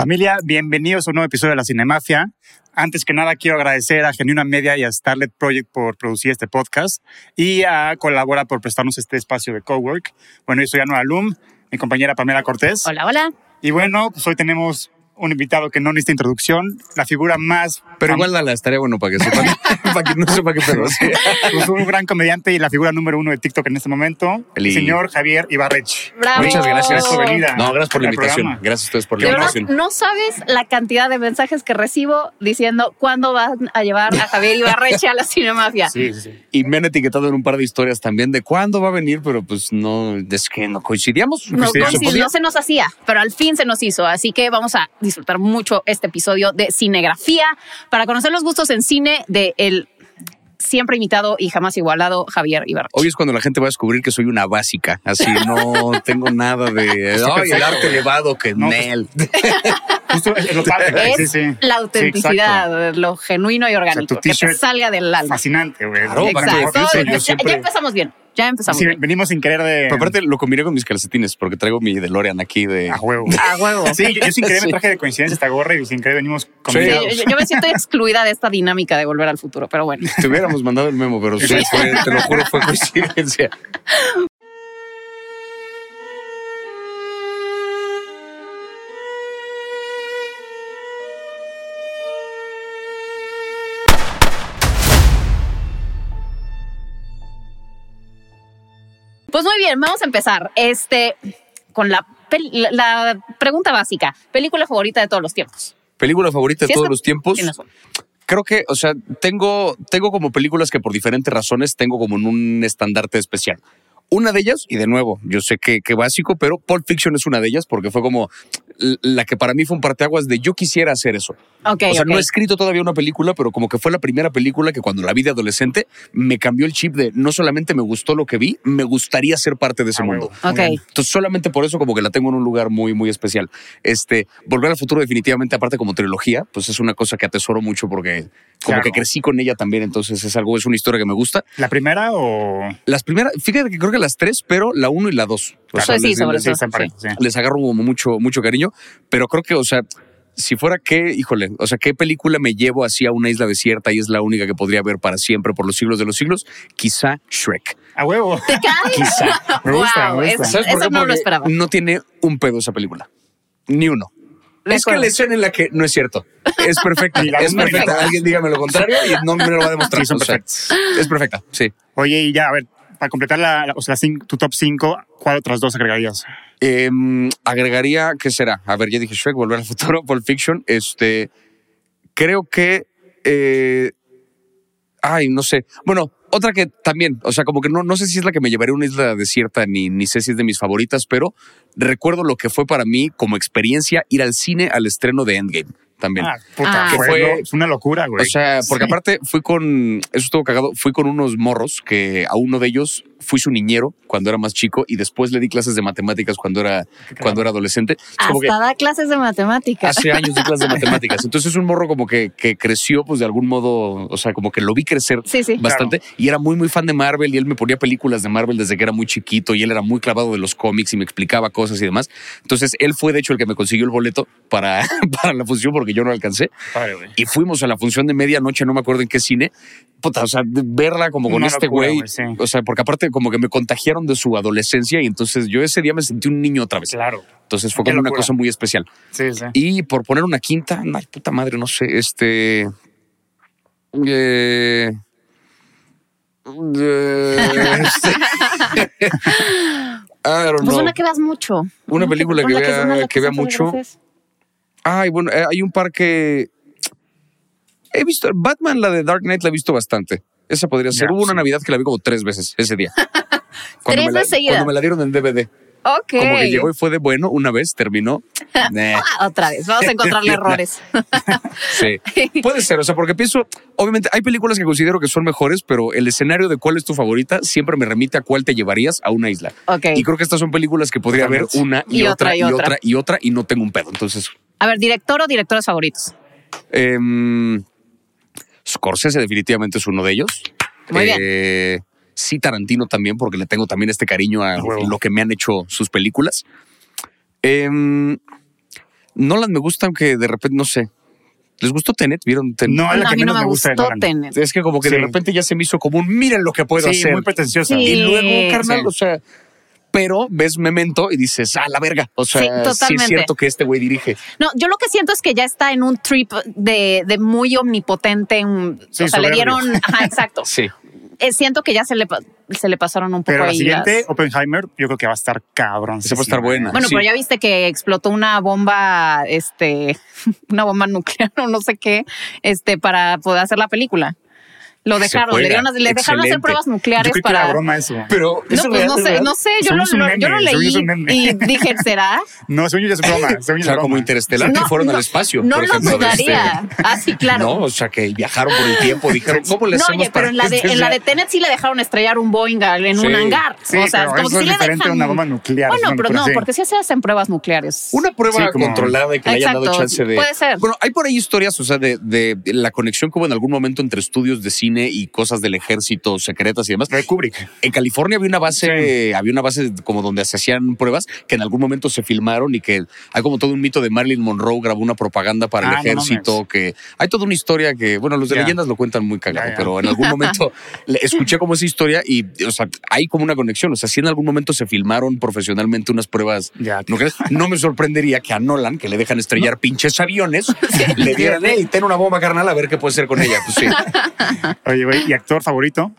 Familia, bienvenidos a un nuevo episodio de La Cinemafia. Antes que nada, quiero agradecer a Genuina Media y a Starlet Project por producir este podcast y a Colabora por prestarnos este espacio de cowork. Bueno, yo soy Anual Alum, mi compañera Pamela Cortés. Hola, hola. Y bueno, pues hoy tenemos un invitado que no necesita introducción, la figura más... Pero igual la estaría bueno para que sepan, para que no sepa qué pedo. sí. pues, un gran comediante y la figura número uno de TikTok en este momento, el señor Javier Ibarrech. Bravo. Muchas gracias. Gracias por venir No, gracias por la invitación. programa. Gracias a ustedes por De la verdad, invitación. no sabes la cantidad de mensajes que recibo diciendo cuándo van a llevar a Javier Ibarreche a la Cinemafia. Sí, sí, sí. Y me han etiquetado en un par de historias también de cuándo va a venir, pero pues no, es que no coincidíamos. No, podía. no se nos hacía, pero al fin se nos hizo. Así que vamos a disfrutar mucho este episodio de Cinegrafía para conocer los gustos en cine de el siempre imitado y jamás igualado Javier Ibarreche. Hoy es cuando la gente va a descubrir que soy una básica. Así no tengo nada de ay, el arte elevado que No, pues, Nel. Justo es lo padre. es sí, sí. la Sí, autenticidad, lo genuino y orgánico, tu que te salga del alma. Fascinante, güey. Claro, Para Exacto. que- Exacto. sí, Ya- yo siempre- Ya empezamos bien. Ya empezamos Sí, bien. venimos sin querer de... Pero aparte lo combiné con mis calcetines porque traigo mi DeLorean aquí de. A huevo. A huevo. Sí, yo, sin querer Sí. me traje de coincidencia esta gorra y sin querer venimos Sí, combinados. yo, yo me siento excluida de esta dinámica de volver al futuro, pero bueno. Te hubiéramos mandado el memo, pero sí, fue, te lo juro, fue coincidencia. Pues muy bien, vamos a empezar. Este con la, pregunta básica. Película favorita de todos los tiempos. Película favorita de Si todos los tiempos. Creo que, o sea, tengo, tengo como películas que por diferentes razones tengo como en un estandarte especial. Una de ellas, y de nuevo, yo sé que, que básico, pero Pulp Fiction es una de ellas porque fue como la que para mí fue un parteaguas de yo quisiera hacer eso. Ok, o sea, ok. no he escrito todavía una película, pero como que fue la primera película que cuando la vi de adolescente me cambió el chip de no solamente me gustó lo que vi, me gustaría ser parte de ese A mundo. huevo. Muy Ok. bien. Entonces, solamente por eso como que la tengo en un lugar muy, muy especial. Este, Volver al futuro definitivamente, aparte como trilogía, pues es una cosa que atesoro mucho porque como Claro. que crecí con ella también, entonces es algo, es una historia que me gusta. ¿La primera o...? Las primeras, fíjate que creo que las tres, pero la uno y la dos. O Pues sí, les, sobre les- sí. sí. les agarro como mucho, mucho cariño, pero creo que, o sea, si fuera que, híjole, o sea, ¿qué película me llevo así a una isla desierta y es la única que podría ver para siempre por los siglos de los siglos? Quizá Shrek. A huevo. ¿Te cae? Quizá. Me gusta, Wow, me gusta. es- ¿Sabes por Eso no lo esperaba. No tiene un pedo esa película. Ni uno. De es que la escena en la que no es cierto. Es perfecta. Es perfecta. Alguien dígame lo contrario y no me lo va a demostrar. Sí, son O sea, es perfecta, sí. Oye, y ya, a ver, para completar la, o sea, tu top 5, ¿cuál otras dos agregarías? Em, agregaría, ¿qué será? A ver, ya dije Shrek, Volver al Futuro, Pulp Fiction. Este, creo que... eh, ay, no sé. Bueno, otra que también, o sea, como que no, no sé si es la que me llevaré a una isla desierta, ni, ni sé si es de mis favoritas, pero recuerdo lo que fue para mí como experiencia ir al cine al estreno de Endgame también. Ah, puta, Ah. fue, Que fue- lo- fue una locura, güey. O sea, porque Sí. aparte fui con, eso estuvo cagado, fui con unos morros que a uno de ellos fui su niñero cuando era más chico y después le di clases de matemáticas cuando era, cuando era adolescente. Es como que Hasta da clases de matemáticas. hace años di clases de matemáticas. Entonces es un morro como que, que creció, pues de algún modo, o sea, como que lo vi crecer Sí, sí. bastante y era muy, muy fan de Marvel y él me ponía películas de Marvel desde que era muy chiquito y él era muy clavado de los cómics y me explicaba cosas y demás. Entonces él fue de hecho el que me consiguió el boleto para, para la función porque yo no alcancé y fuimos a la función de medianoche, no me acuerdo en qué cine. Puta, o sea, verla como con Una este güey, sí. O sea, porque aparte como que me contagiaron de su adolescencia y entonces yo ese día me sentí un niño otra vez. Claro. Entonces fue Qué como una cosa muy especial. Sí, sí. Y por poner una quinta, ay, puta madre, no sé, este. eh, eh, este- I don't Pues know. una que veas mucho. Una película que vea- de las que vea mucho. Ay, bueno, eh, hay un par que. He visto. Batman, la de Dark Knight, la he visto bastante. Esa podría ser. Ya, Hubo una. Navidad que la vi como tres veces ese día. ¿Tres me la, de seguida? Cuando me la dieron en DVD. Ok. Como que llegó y fue de bueno, una vez terminó. Nah. Ah, otra vez. Vamos a encontrarle errores. Sí. Puede ser, o sea, porque pienso, obviamente hay películas que considero que son mejores, pero el escenario de cuál es tu favorita siempre me remite a cuál te llevarías a una isla. Ok. Y creo que estas son películas que podría haber una y, Y otra, otra, y otra. otra. y otra y no tengo un pedo. Entonces, A ver, director o directores favoritos. em, Scorsese definitivamente es uno de ellos. Muy bien. bien. Sí, Tarantino también, porque le tengo también este cariño a lo que me han hecho sus películas. Em, Nolan me gusta, aunque de repente, no sé. ¿Les gustó Tenet? ¿Vieron Tenet? No, es la No, a que mí no menos me me gusta gustó. Tenet. Es que como que de repente ya se me hizo como un miren lo que puedo Sí, hacer. muy pretenciosa. Sí. Y luego, carnal, sí. o sea, pero ves Memento y dices, ah, la verga. O sea, Sí, sí, es cierto que este güey dirige. No, yo lo que siento es que ya está en un trip de, de muy omnipotente. Sí, o sea, le dieron. Ajá, exacto. Sí. Eh, siento que ya se le, se le pasaron un poco Pero la ahí siguiente, las- Oppenheimer, yo creo que va a estar cabrón. Esa puede estar buena. Bueno, Sí. pero ya viste que explotó una bomba, este, una bomba nuclear o no sé qué, este, para poder hacer la película. Lo dejaron, le, dieron, le dejaron hacer pruebas Yo nucleares que era para. broma eso. Pero No, ¿es pues no sé, no sé, yo lo, lo- yo lo leí y dije, ¿será? No, yo ya es broma. O yo sea, es como broma. Interestelar que fueron al espacio. No por lo dudaría. este- Ah, sí, claro. No, o sea, que viajaron por el tiempo, dijeron, ¿cómo le No, oye, pero en la, de, en la de Tenet sí le dejaron estrellar un Boeing en Sí. un hangar. Sí, o sea, como eso es le diferente dejan. a una bomba nuclear, Bueno, pero no, porque sí se hacen pruebas nucleares. Una prueba controlada y que le hayan dado chance de. puede ser. Bueno, hay por ahí historias, o sea, de, de la conexión que hubo en algún momento entre estudios de cine y cosas del ejército secretas y demás. De Kubrick. En California había una base, había una base como donde se hacían pruebas que en algún momento se filmaron y que hay como todo un mito de Marilyn Monroe grabó una propaganda para Ah, el no ejército, que hay toda una historia que, bueno, los de leyendas lo cuentan muy cagado, pero en algún momento escuché como esa historia y, o sea, hay como una conexión. O sea, si en algún momento se filmaron profesionalmente unas pruebas no me sorprendería que a Nolan, que le dejan estrellar pinches aviones, le dieran, hey, ten una bomba carnal, a ver qué puede hacer con ella. Pues sí. Oye, güey, ¿y actor favorito?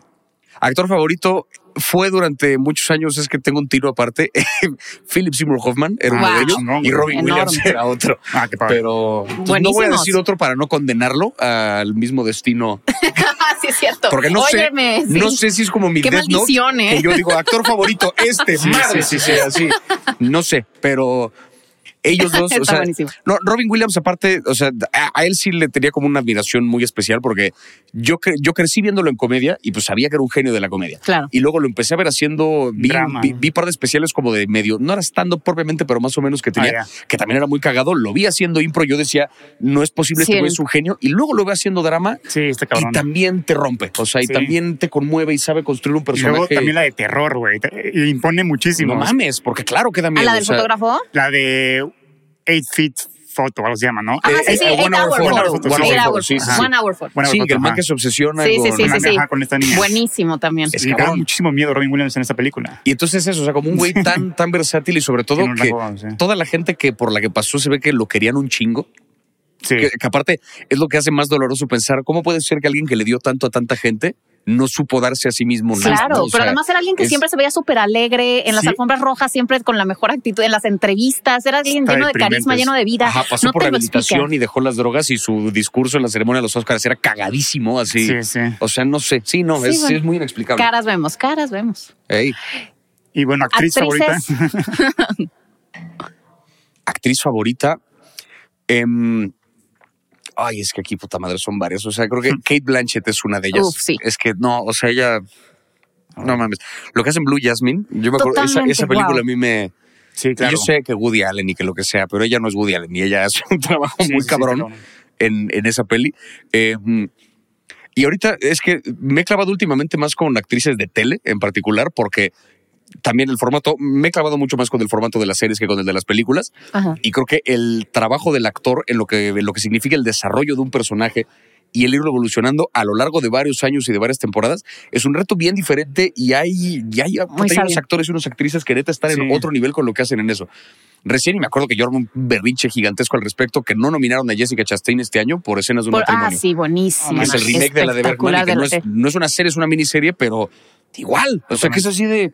Actor favorito fue durante muchos años, es que tengo un tiro aparte. Philip Seymour Hoffman era uno Wow. de ellos Chingón, y. Robin Enorme. Williams era otro. Ah, qué padre. Pero pues, no voy a decir otro para no condenarlo al mismo destino. Ah, sí, es cierto. Porque no Óyeme, sé, sí. no sé si es como mi Qué Death Note, ¿eh? que yo digo actor favorito este, Sí, madre, sí, sí, sí, así. No sé, pero ellos dos, o Está sea, buenísimo. no, Robin Williams aparte, o sea, a, a él sí le tenía como una admiración muy especial porque yo cre- yo crecí viéndolo en comedia y pues sabía que era un genio de la comedia. Claro. Y luego lo empecé a ver haciendo vi, Drama. vi, vi par de especiales como de medio, no era estando propiamente, pero más o menos que tenía, Ah, que también era muy cagado. Lo vi haciendo impro, yo decía, no es posible, Sí, este güey es un genio. Y luego lo ve haciendo drama Sí, este cabrón. y también te rompe. O sea, y Sí. también te conmueve y sabe construir un Y luego personaje. también la de terror, güey. Impone muchísimo. no mames, porque claro que da ¿A miedo. la del o sea, fotógrafo? La de Eight Feet Photo, algo se llama, ¿no? Ajá, Eh, sí, eh, sí, One eight Hour hour photo. photo. One One hour photo, hour sí, sí, photo. One hour photo. Sí, que el man que se obsesiona Sí, sí, con... sí, sí, sí. Ajá, con esta niña. Buenísimo también. Es Y da muchísimo miedo Robin Williams en esta película. Y entonces eso, o sea, como un güey tan, tan versátil y sobre todo que rango, toda la gente que por la que pasó se ve que lo querían un chingo. Sí. Que, que aparte es lo que hace más doloroso pensar cómo puede ser que alguien que le dio tanto a tanta gente no supo darse a sí mismo nada. Claro, pero sea, además era alguien que es- siempre se veía súper alegre, en las Sí. alfombras rojas, siempre con la mejor actitud, en las entrevistas, era alguien Está lleno de carisma, lleno de vida. Ajá, pasó no por rehabilitación y dejó las drogas y su discurso en la ceremonia de los Oscars era cagadísimo, así. Sí, sí. O sea, no sé. Sí, no, Sí, es, bueno. es muy inexplicable. Caras vemos, caras vemos. Ey, Y bueno, actriz Actrices. favorita. actriz favorita. em, ay, es que aquí, puta madre, son varias. O sea, creo que Kate Blanchett es una de ellas. Uf, sí. Es que no, o sea, ella. No mames. Lo que hacen Blue Jasmine, yo me acuerdo, esa, esa película wow. a mí me. Sí, claro. Yo sé que Woody Allen y que lo que sea, pero ella no es Woody Allen y ella hace un trabajo Sí, muy sí, cabrón en, en esa peli. Eh, y ahorita es que me he clavado últimamente más con actrices de tele en particular, porque también el formato, me he clavado mucho más con el formato de las series que con el de las películas. Ajá. Y creo que el trabajo del actor en lo que, en lo que significa el desarrollo de un personaje y el irlo evolucionando a lo largo de varios años y de varias temporadas es un reto bien diferente y hay, y hay, hay unos actores y unas actrices que neta están en Sí. otro nivel con lo que hacen en eso. Recién y me acuerdo que yo armé un berrinche gigantesco al respecto que no nominaron a Jessica Chastain este año por escenas de un Por- ah, matrimonio. sí, buenísimo. es el remake de la de Bergman que no es, no es una serie, es una miniserie, pero igual. O sea que es así de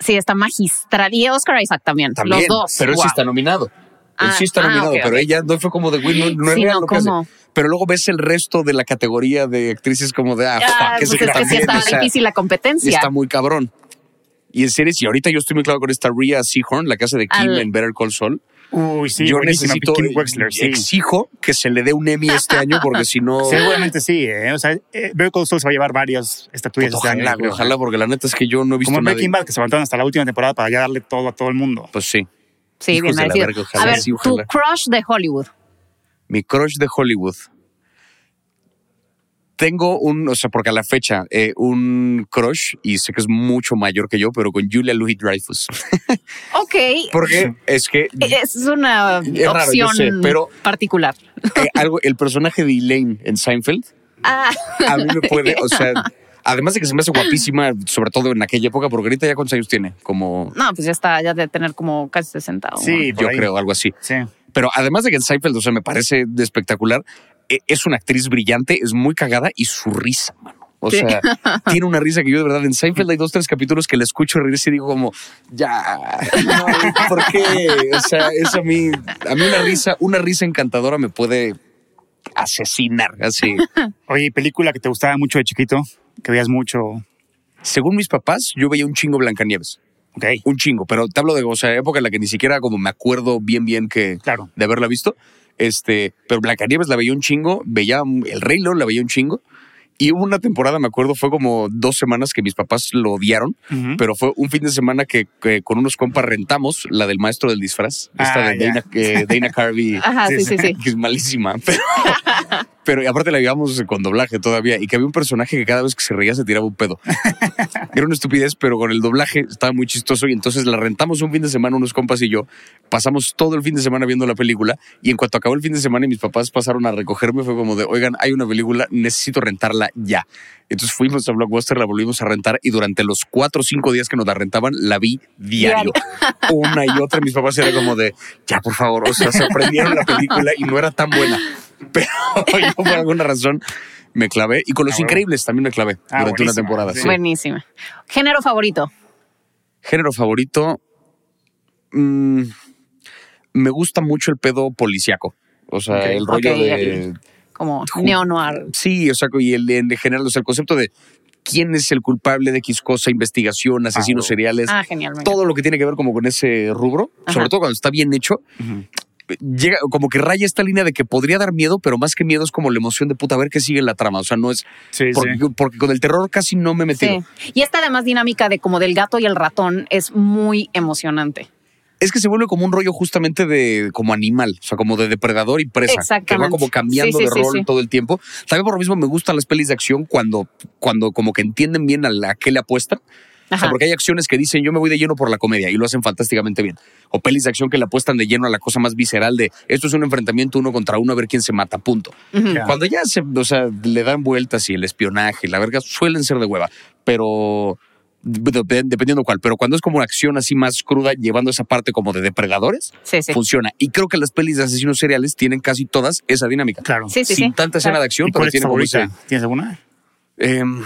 Sí, está magistral. Y Oscar Isaac también. también. los dos. Pero él sí está nominado. él Ah, sí está ah, nominado, pero ella no fue como de, güey, no, no es Sí, real no, lo que hace. Pero luego ves el resto de la categoría de actrices como de, ah, Ah, fuck, pues ese es que sí estaba o sea, difícil la y competencia. está muy cabrón. Y en series, y ahorita yo estoy muy claro con esta Rhea Seahorn, la que hace de Kim Al- en Better Call Saul. Uy, sí, yo buenísima, necesito, Kim Wexler, sí. exijo que se le dé un Emmy este año porque si no... Seguramente sí, ¿eh? O sea, eh, Better Saul se va a llevar varias estatuillas Pues este año, ojalá, ojalá, porque la neta es que yo no he visto Como. Breaking Bad, que se aguantaron hasta la última temporada para ya darle todo a todo el mundo. Pues sí. Sí, Hijos bien merecido. ojalá A ver, sí, tu ojalá. crush de Hollywood. Mi crush de Hollywood. Tengo un, o sea, porque a la fecha, eh, un crush, y sé que es mucho mayor que yo, pero con Julia Louis Dreyfus. Ok. Porque es que Es una Es raro, opción sé, pero- particular. eh, algo, el personaje de Elaine en Seinfeld, Ah, a mí me puede, o sea, además de que se me hace guapísima, sobre todo en aquella época, porque ahorita ya cuántos años tiene, como no, pues ya está, ya de tener como casi 60. o- Sí, yo ahí. creo, algo así. Sí. Pero además de que en Seinfeld, o sea, me parece de espectacular, e- es una actriz brillante, es muy cagada y su risa, mano. O Sí. sea, tiene una risa que yo de verdad en Seinfeld hay dos, tres capítulos que le escucho reírse y digo como, ya, no, ¿por qué? O sea, es a mí, a mí una risa, una risa encantadora me puede asesinar, así. Oye, ¿y película que te gustaba mucho de chiquito, que veías mucho. Según mis papás, yo veía un chingo Blancanieves. Ok, Un chingo, pero te hablo de, o sea, época en la que ni siquiera como me acuerdo bien, bien que claro. de haberla visto. Este, pero Blancanieves la veía un chingo, veía El Rey León la veía un chingo. Y hubo una temporada, me acuerdo, fue como dos semanas que mis papás lo odiaron, Ujú. pero fue un fin de semana que, que con unos compas rentamos la del maestro del disfraz, esta Ah, de ya. Dana, eh, Dana Carvey, Ajá, sí, Sí, sí, sí. que es malísima. Pero, pero y aparte la llevamos con doblaje todavía y que había un personaje que cada vez que se reía se tiraba un pedo. Era una estupidez, pero con el doblaje estaba muy chistoso y entonces la rentamos un fin de semana unos compas y yo. Pasamos todo el fin de semana viendo la película y en cuanto acabó el fin de semana y mis papás pasaron a recogerme fue como de, oigan, hay una película, necesito rentarla ya. Entonces fuimos a Blockbuster, la volvimos a rentar y durante los cuatro o cinco días que nos la rentaban, la vi diario. Una y otra, mis papás era como de, ya por favor, o sea, se aprendieron la película y no era tan buena. Pero yo por alguna razón me clavé y con Los Ah, bueno. Increíbles también me clavé Ah, durante una temporada. sí. Buenísima. Género favorito. Género favorito. mm, me gusta mucho el pedo policiaco. O sea, el rollo de. Como neo-noir. Sí, o sea, y el, en general, o sea, el concepto de quién es el culpable de X cosa, investigación, asesinos Ah, seriales, Ah, genial. todo lo que tiene que ver como con ese rubro, Ajá. sobre todo cuando está bien hecho. Llega como que raya esta línea de que podría dar miedo, pero más que miedo es como la emoción de puta, a ver qué sigue en la trama. O sea, no es Sí, porque, sí. porque con el terror casi no me. Sí. Y esta además dinámica de como del gato y el ratón es muy emocionante. Es que se vuelve como un rollo justamente de como animal, o sea, como de depredador y presa, que va Exactamente. como cambiando Sí, sí, de sí, rol sí. todo el tiempo. También por lo mismo me gustan las pelis de acción cuando, cuando como que entienden bien a, la, a qué le apuestan. O Ajá. sea, porque hay acciones que dicen yo me voy de lleno por la comedia y lo hacen fantásticamente bien. O pelis de acción que le apuestan de lleno a la cosa más visceral de esto es un enfrentamiento uno contra uno a ver quién se mata, punto. Cuando ya se, o sea, le dan vueltas y el espionaje la verga suelen ser de hueva, pero dep- dependiendo cuál, pero cuando es como una acción así más cruda, llevando esa parte como de depredadores, Sí, sí. funciona. Y creo que las pelis de asesinos seriales tienen casi todas esa dinámica. Claro. Sí, sí, Sin sí. tanta escena Claro. de acción, ¿Y pero tiene ¿Tienes alguna? Em,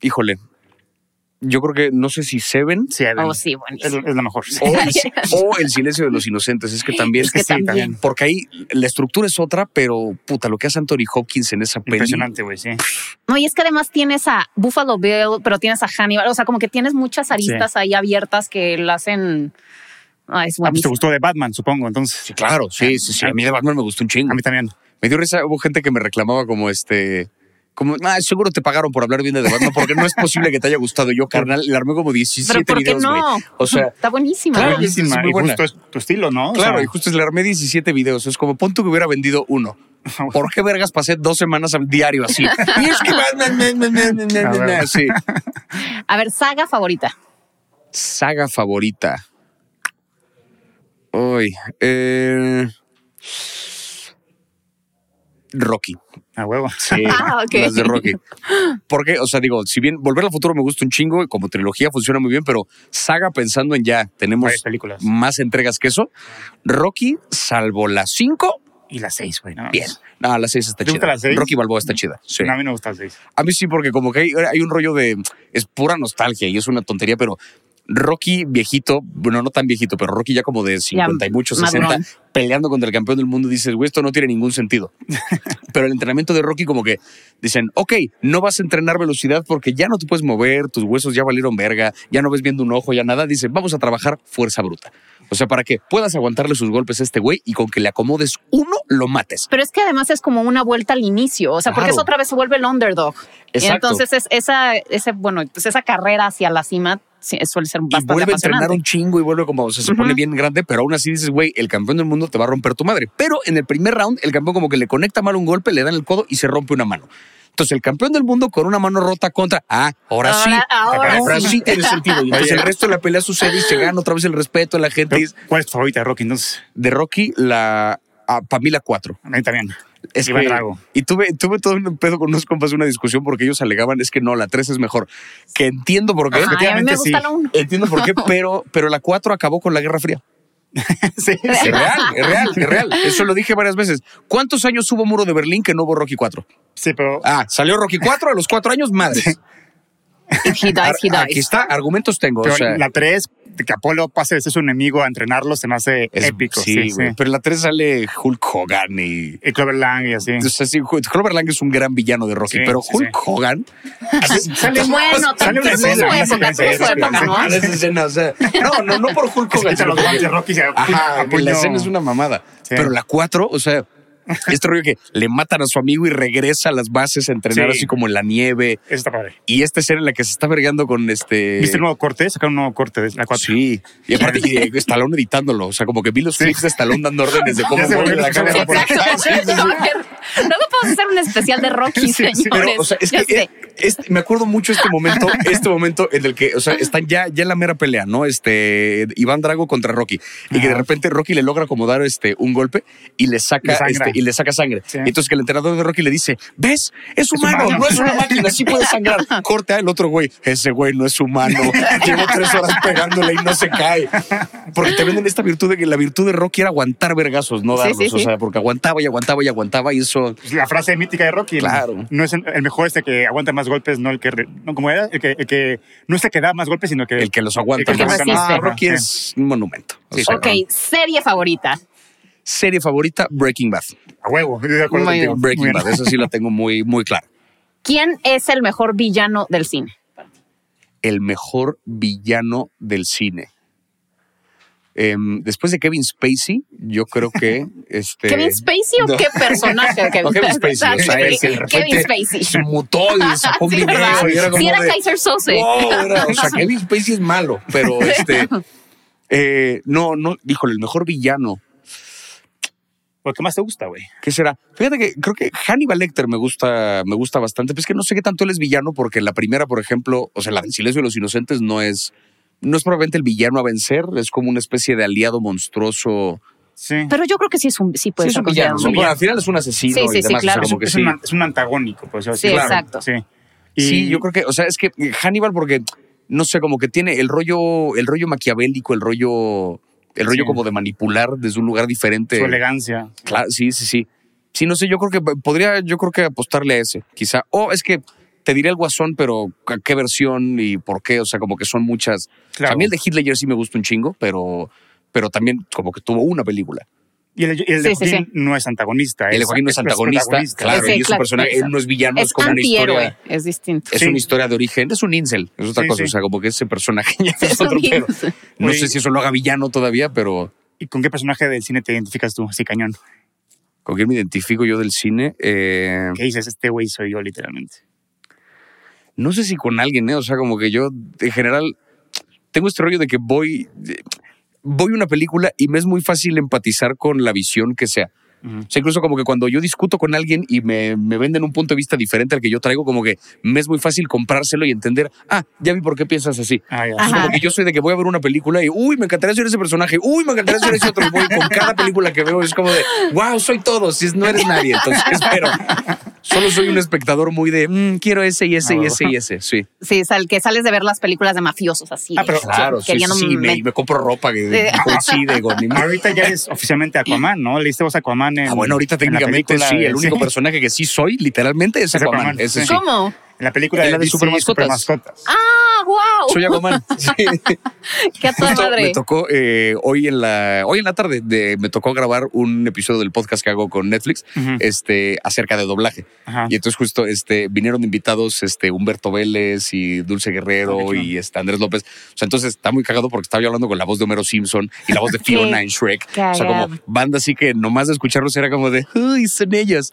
híjole. Yo creo que no sé si Seven Sí, Evan. Oh, sí, es, buenísimo. es la mejor. o, o El silencio de los inocentes. Es que también. Es que sí, también. Porque ahí la estructura es otra, pero puta, lo que hace Anthony Hopkins en esa peli. Impresionante, güey, sí. No, y es que además tienes a Buffalo Bill, pero tienes a Hannibal. O sea, como que tienes muchas aristas ahí abiertas que la hacen. Ah, es Ah, pues te gustó de Batman, supongo, entonces. Sí, claro, sí, sí, sí. A mí de Batman me gustó un chingo. A mí también. Me dio risa, hubo gente que me reclamaba como este. Como, ah, seguro te pagaron por hablar bien de The Batman porque no es posible que te haya gustado. Yo, carnal, le armé como 17 pero ¿por qué videos, no? güey. O sea, está buenísima. Claro, Buenísima. es muy y buena. justo es tu estilo, ¿no? O claro, sea, y justo le armé 17 videos. Es como, pon tú que hubiera vendido uno. ¿Por qué vergas pasé dos semanas al diario así? y es que Batman, sí. A ver, saga favorita. Saga favorita. Uy, eh... Rocky. a huevo. Sí, Ah, ok. las de Rocky. Porque, o sea, digo, si bien Volver al Futuro me gusta un chingo, y como trilogía funciona muy bien, pero saga pensando en ya, tenemos películas. más entregas que eso. Rocky, salvo las 5, Y las seis, güey. ¿no? bien. No, las 6 está ¿Te gusta chida. la seis? Rocky Balboa está chida. Sí. No, a mí no me gusta las seis. A mí sí, porque como que hay, hay un rollo de. Es pura nostalgia y es una tontería, pero Rocky viejito, bueno, no tan viejito, pero Rocky ya como de 50 y muchos, 60, madurón. Peleando contra el campeón del mundo, dices, güey, esto no tiene ningún sentido. pero el entrenamiento de Rocky, como que dicen, ok, no vas a entrenar velocidad porque ya no te puedes mover, tus huesos ya valieron verga, ya no ves viendo un ojo, ya nada. Dicen, vamos a trabajar fuerza bruta. O sea, para que puedas aguantarle sus golpes a este güey y con que le acomodes uno, lo mates. Pero es que además es como una vuelta al inicio, o sea, porque Claro. es otra vez se vuelve el underdog. Y Exacto. entonces es esa, ese, bueno, pues esa carrera hacia la cima suele ser y bastante vuelve a entrenar un chingo y vuelve como, o sea, se Ujú. pone bien grande, pero aún así dices, güey, el campeón del mundo te va a romper tu madre. Pero en el primer round, el campeón como que le conecta mal un golpe, le dan el codo y se rompe una mano. Entonces, el campeón del mundo con una mano rota contra. Ah, ahora, sí. Ahora- ahora sí. sí. tiene sentido. Y entonces el resto de la pelea sucede y se gana otra vez el respeto de la gente. Pero, ¿Cuál es tu favorita de Rocky entonces? De Rocky, la. para mí, la 4. A mí también. Es que- Drago. y tuve, tuve todo un pedo con unos compas, una discusión, porque ellos alegaban es que no, la 3 es mejor. Que entiendo por qué. Ay, a mí me Efectivamente, gusta sí. la uno. Entiendo por qué, pero, pero la 4 acabó con la Guerra Fría. sí, Es real, es real, es real. Eso lo dije varias veces. ¿Cuántos años hubo Muro de Berlín que no hubo Rocky 4? sí, pero Ah, salió Rocky 4 a los 4 años, madres. If he dies, he Aquí está, argumentos tengo. Pero o sea, la 3, que Apolo pase de ser su enemigo a entrenarlo, se me hace es- épico. Sí, Sí, sí. güey. Pero en la 3 sale Hulk Hogan y. Y Clover Lang y así. O sea, sí, Clover Lang es un gran villano de Rocky, Sí, pero sí, Hulk sí. Hogan. Sale, Bueno, sale una escena, escena, o sea, no, no, no por Hulk se Hogan. los porque- guantes Rocky se Ajá, la escena es una mamada. Pero la 4, o sea, este rollo que le matan a su amigo y regresa a las bases a entrenar Sí. así como en la nieve. Eso está padre. Y esta escena en la que se está vergando con este. ¿Viste el nuevo corte? Sacaron un nuevo corte de la 4. Sí, y aparte y de Stallone editándolo, o sea, como que vi los clips de Stallone dando órdenes de cómo volvió la cámara por. Sí, sí, sí. Luego podemos hacer un especial de Rocky, Sí, sí, señores. Pero, o sea, es que eh, este- me acuerdo mucho este momento, este momento en el que, o sea, están ya, ya en la mera pelea, ¿no? Este, Iván Drago contra Rocky. Y que de repente Rocky le logra acomodar este, un golpe y le saca, Le sangra. este, y le saca sangre. Sí. Y entonces que el entrenador de Rocky le dice, ¿ves? Es humano, humano. no es una máquina, sí puede sangrar. Corta el otro güey, ese güey no es humano. Llevo tres horas pegándole y no se cae. Porque te venden esta virtud de que la virtud de Rocky era aguantar vergazos, no Sí, darlos. sí, O sí. sea, porque aguantaba y aguantaba y aguantaba y eso... La frase mítica de Rocky. Claro. No es el, mejor este que aguanta más golpes, no el que. No, como era? El que, el que no es el que da más golpes, sino que. El que los aguanta. El que más. resiste. Ah, Rocky Sí. es un monumento. O sea, Ok, serie favorita. Serie favorita, Breaking Bad. A huevo. De acuerdo contigo. Breaking Bad, eso sí la tengo muy, muy claro. ¿Quién es el mejor villano del cine? El mejor villano del cine. Em, después de Kevin Spacey, yo creo que este. ¿Kevin Spacey o no. qué personaje? No, Kevin Spacey, o sea, el que de Kevin Spacey. se mutó y sacó un Sí, y era como Sí, era de, Kaiser Sose. "Wow", era- o sea, Kevin Spacey es malo, pero este. eh, no, no, híjole, el mejor villano. ¿Por qué más te gusta, güey? ¿Qué será? Fíjate que creo que Hannibal Lecter me gusta, me gusta bastante. Pero es que no sé qué tanto él es villano, porque la primera, por ejemplo, o sea, la del silencio de los inocentes no es, no es probablemente el villano a vencer, es como una especie de aliado monstruoso. Sí. Pero yo creo que sí es un sí puede Sí, es ser un villano. Bueno, al final es un asesino Sí, sí, y sí, o sea, claro. como que es, sí. un, es un antagónico, pues. Sí, exacto. Sí. Y Sí, yo creo que, o sea, es que Hannibal, porque no sé, como que tiene el rollo, el rollo maquiavélico, el rollo, el rollo Sí. como de manipular desde un lugar diferente. su elegancia. Claro, sí, sí, sí. Sí, no sé, yo creo que podría, yo creo que apostarle a ese, quizá. O es que te diré el guasón, pero ¿a ¿qué versión y por qué? O sea, como que son muchas. O sea, Claro. a mí el de Hitler sí me gusta un chingo, pero, pero también como que tuvo una película. Y el, y el de Sí, sí, Joaquín sí. no es antagonista. El de Joaquín no es antagonista, claro, Sí, y es un claro, personaje, él no es villano, es, Es como una historia. es distinto. Es Sí. una historia de origen, es un incel, es otra Sí, cosa, sí. o sea, como que ese personaje ya es Es un otro. No Oye. sé si eso lo haga villano todavía, pero ¿Y con qué personaje del cine te identificas tú? Así cañón. con quién me identifico yo del cine. Eh, ¿Qué dices? Este güey soy yo, literalmente. no sé si con alguien, ¿eh? O sea, como que yo, en general, tengo este rollo de que voy, voy a una película y me es muy fácil empatizar con la visión que sea. O sea, incluso como que cuando yo discuto con alguien y me, me venden un punto de vista diferente al que yo traigo, como que me es muy fácil comprárselo y entender, ah, ya vi por qué piensas así. Ah, Ajá. como que yo soy de que voy a ver una película y, uy, me encantaría ser ese personaje, uy, me encantaría ser ese otro. Y voy con cada película que veo, es como de, wow, soy todo, si no eres nadie. Entonces, pero solo soy un espectador muy de, "Mm, quiero ese y ese y ese y ese. Sí. Sí, sal, que sales de ver las películas de mafiosos así. Ah, pero Claro, sí, sí, sí, me, compro ropa que Sí. coincide con mi. Ahorita ya es oficialmente Aquaman, ¿no? Leíste vos Aquaman en. Ah, bueno, ahorita técnicamente sí, el único sí, personaje que sí soy, literalmente, es Es Aquaman. Aquaman, Ese sí. sí. ¿Cómo? En la película En de, la de DC, Supermascotas. Supermascotas. Ah, wow. Soy Aquaman. Sí. Qué a toda Justo madre. me tocó eh, hoy en la hoy en la tarde de- me tocó grabar un episodio del podcast que hago con Netflix este acerca de doblaje Ajá. y entonces justo este vinieron invitados este Humberto Vélez y Dulce Guerrero y este Andrés López o sea entonces está muy cagado porque estaba yo hablando con la voz de Homero Simpson y la voz de Fiona en Shrek o sea como banda así que nomás de escucharlos era como de uy son ellos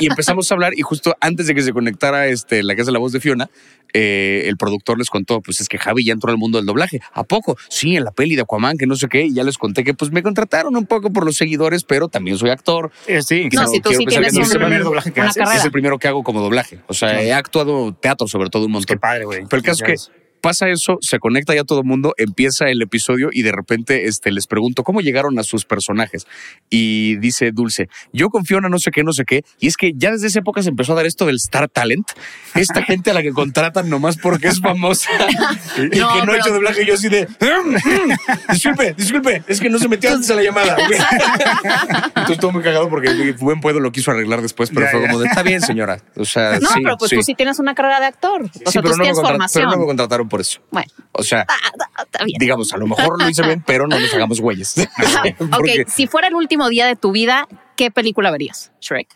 y empezamos a hablar y justo antes de que se conectara este la que hace la voz de Fiona eh, el productor les contó, pues es que Javi ya entró al mundo del doblaje. ¿A poco? Sí, en la peli de Aquaman, que no sé qué, y ya les conté que pues me contrataron un poco por los seguidores, pero también soy actor. Eh, sí, No, claro. si tú quiero sí pensar tienes que no un- es el primer doblaje que una haces. carrera. Es el primero que hago como doblaje. O sea, he actuado teatro sobre todo un montón. Qué padre, güey. Pero el caso es que pasa eso, se conecta ya todo el mundo, empieza el episodio y de repente este, les pregunto cómo llegaron a sus personajes. Y dice Dulce, yo confío en a no sé qué, no sé qué. Y es que ya desde esa época se empezó a dar esto del Star Talent. Esta gente a la que contratan nomás porque es famosa y No, que no pero- ha hecho doblaje. Yo así de, "Mm, mm, disculpe, disculpe, es que no se metió antes a la llamada. Entonces estuvo muy cagado porque buen puedo lo quiso arreglar después, pero Ya, fue ya. como de, está bien, señora. O sea, No, sí, pero pues sí. tú sí tienes una carrera de actor. O Sí, sea, pero tú no, tienes contra- formación. pero no me contrataron por eso. Bueno, O sea, ah, ah, está bien. digamos, a lo mejor lo hice bien, pero no nos hagamos güeyes. Porque ok, si fuera el último día de tu vida, ¿qué película verías? Shrek.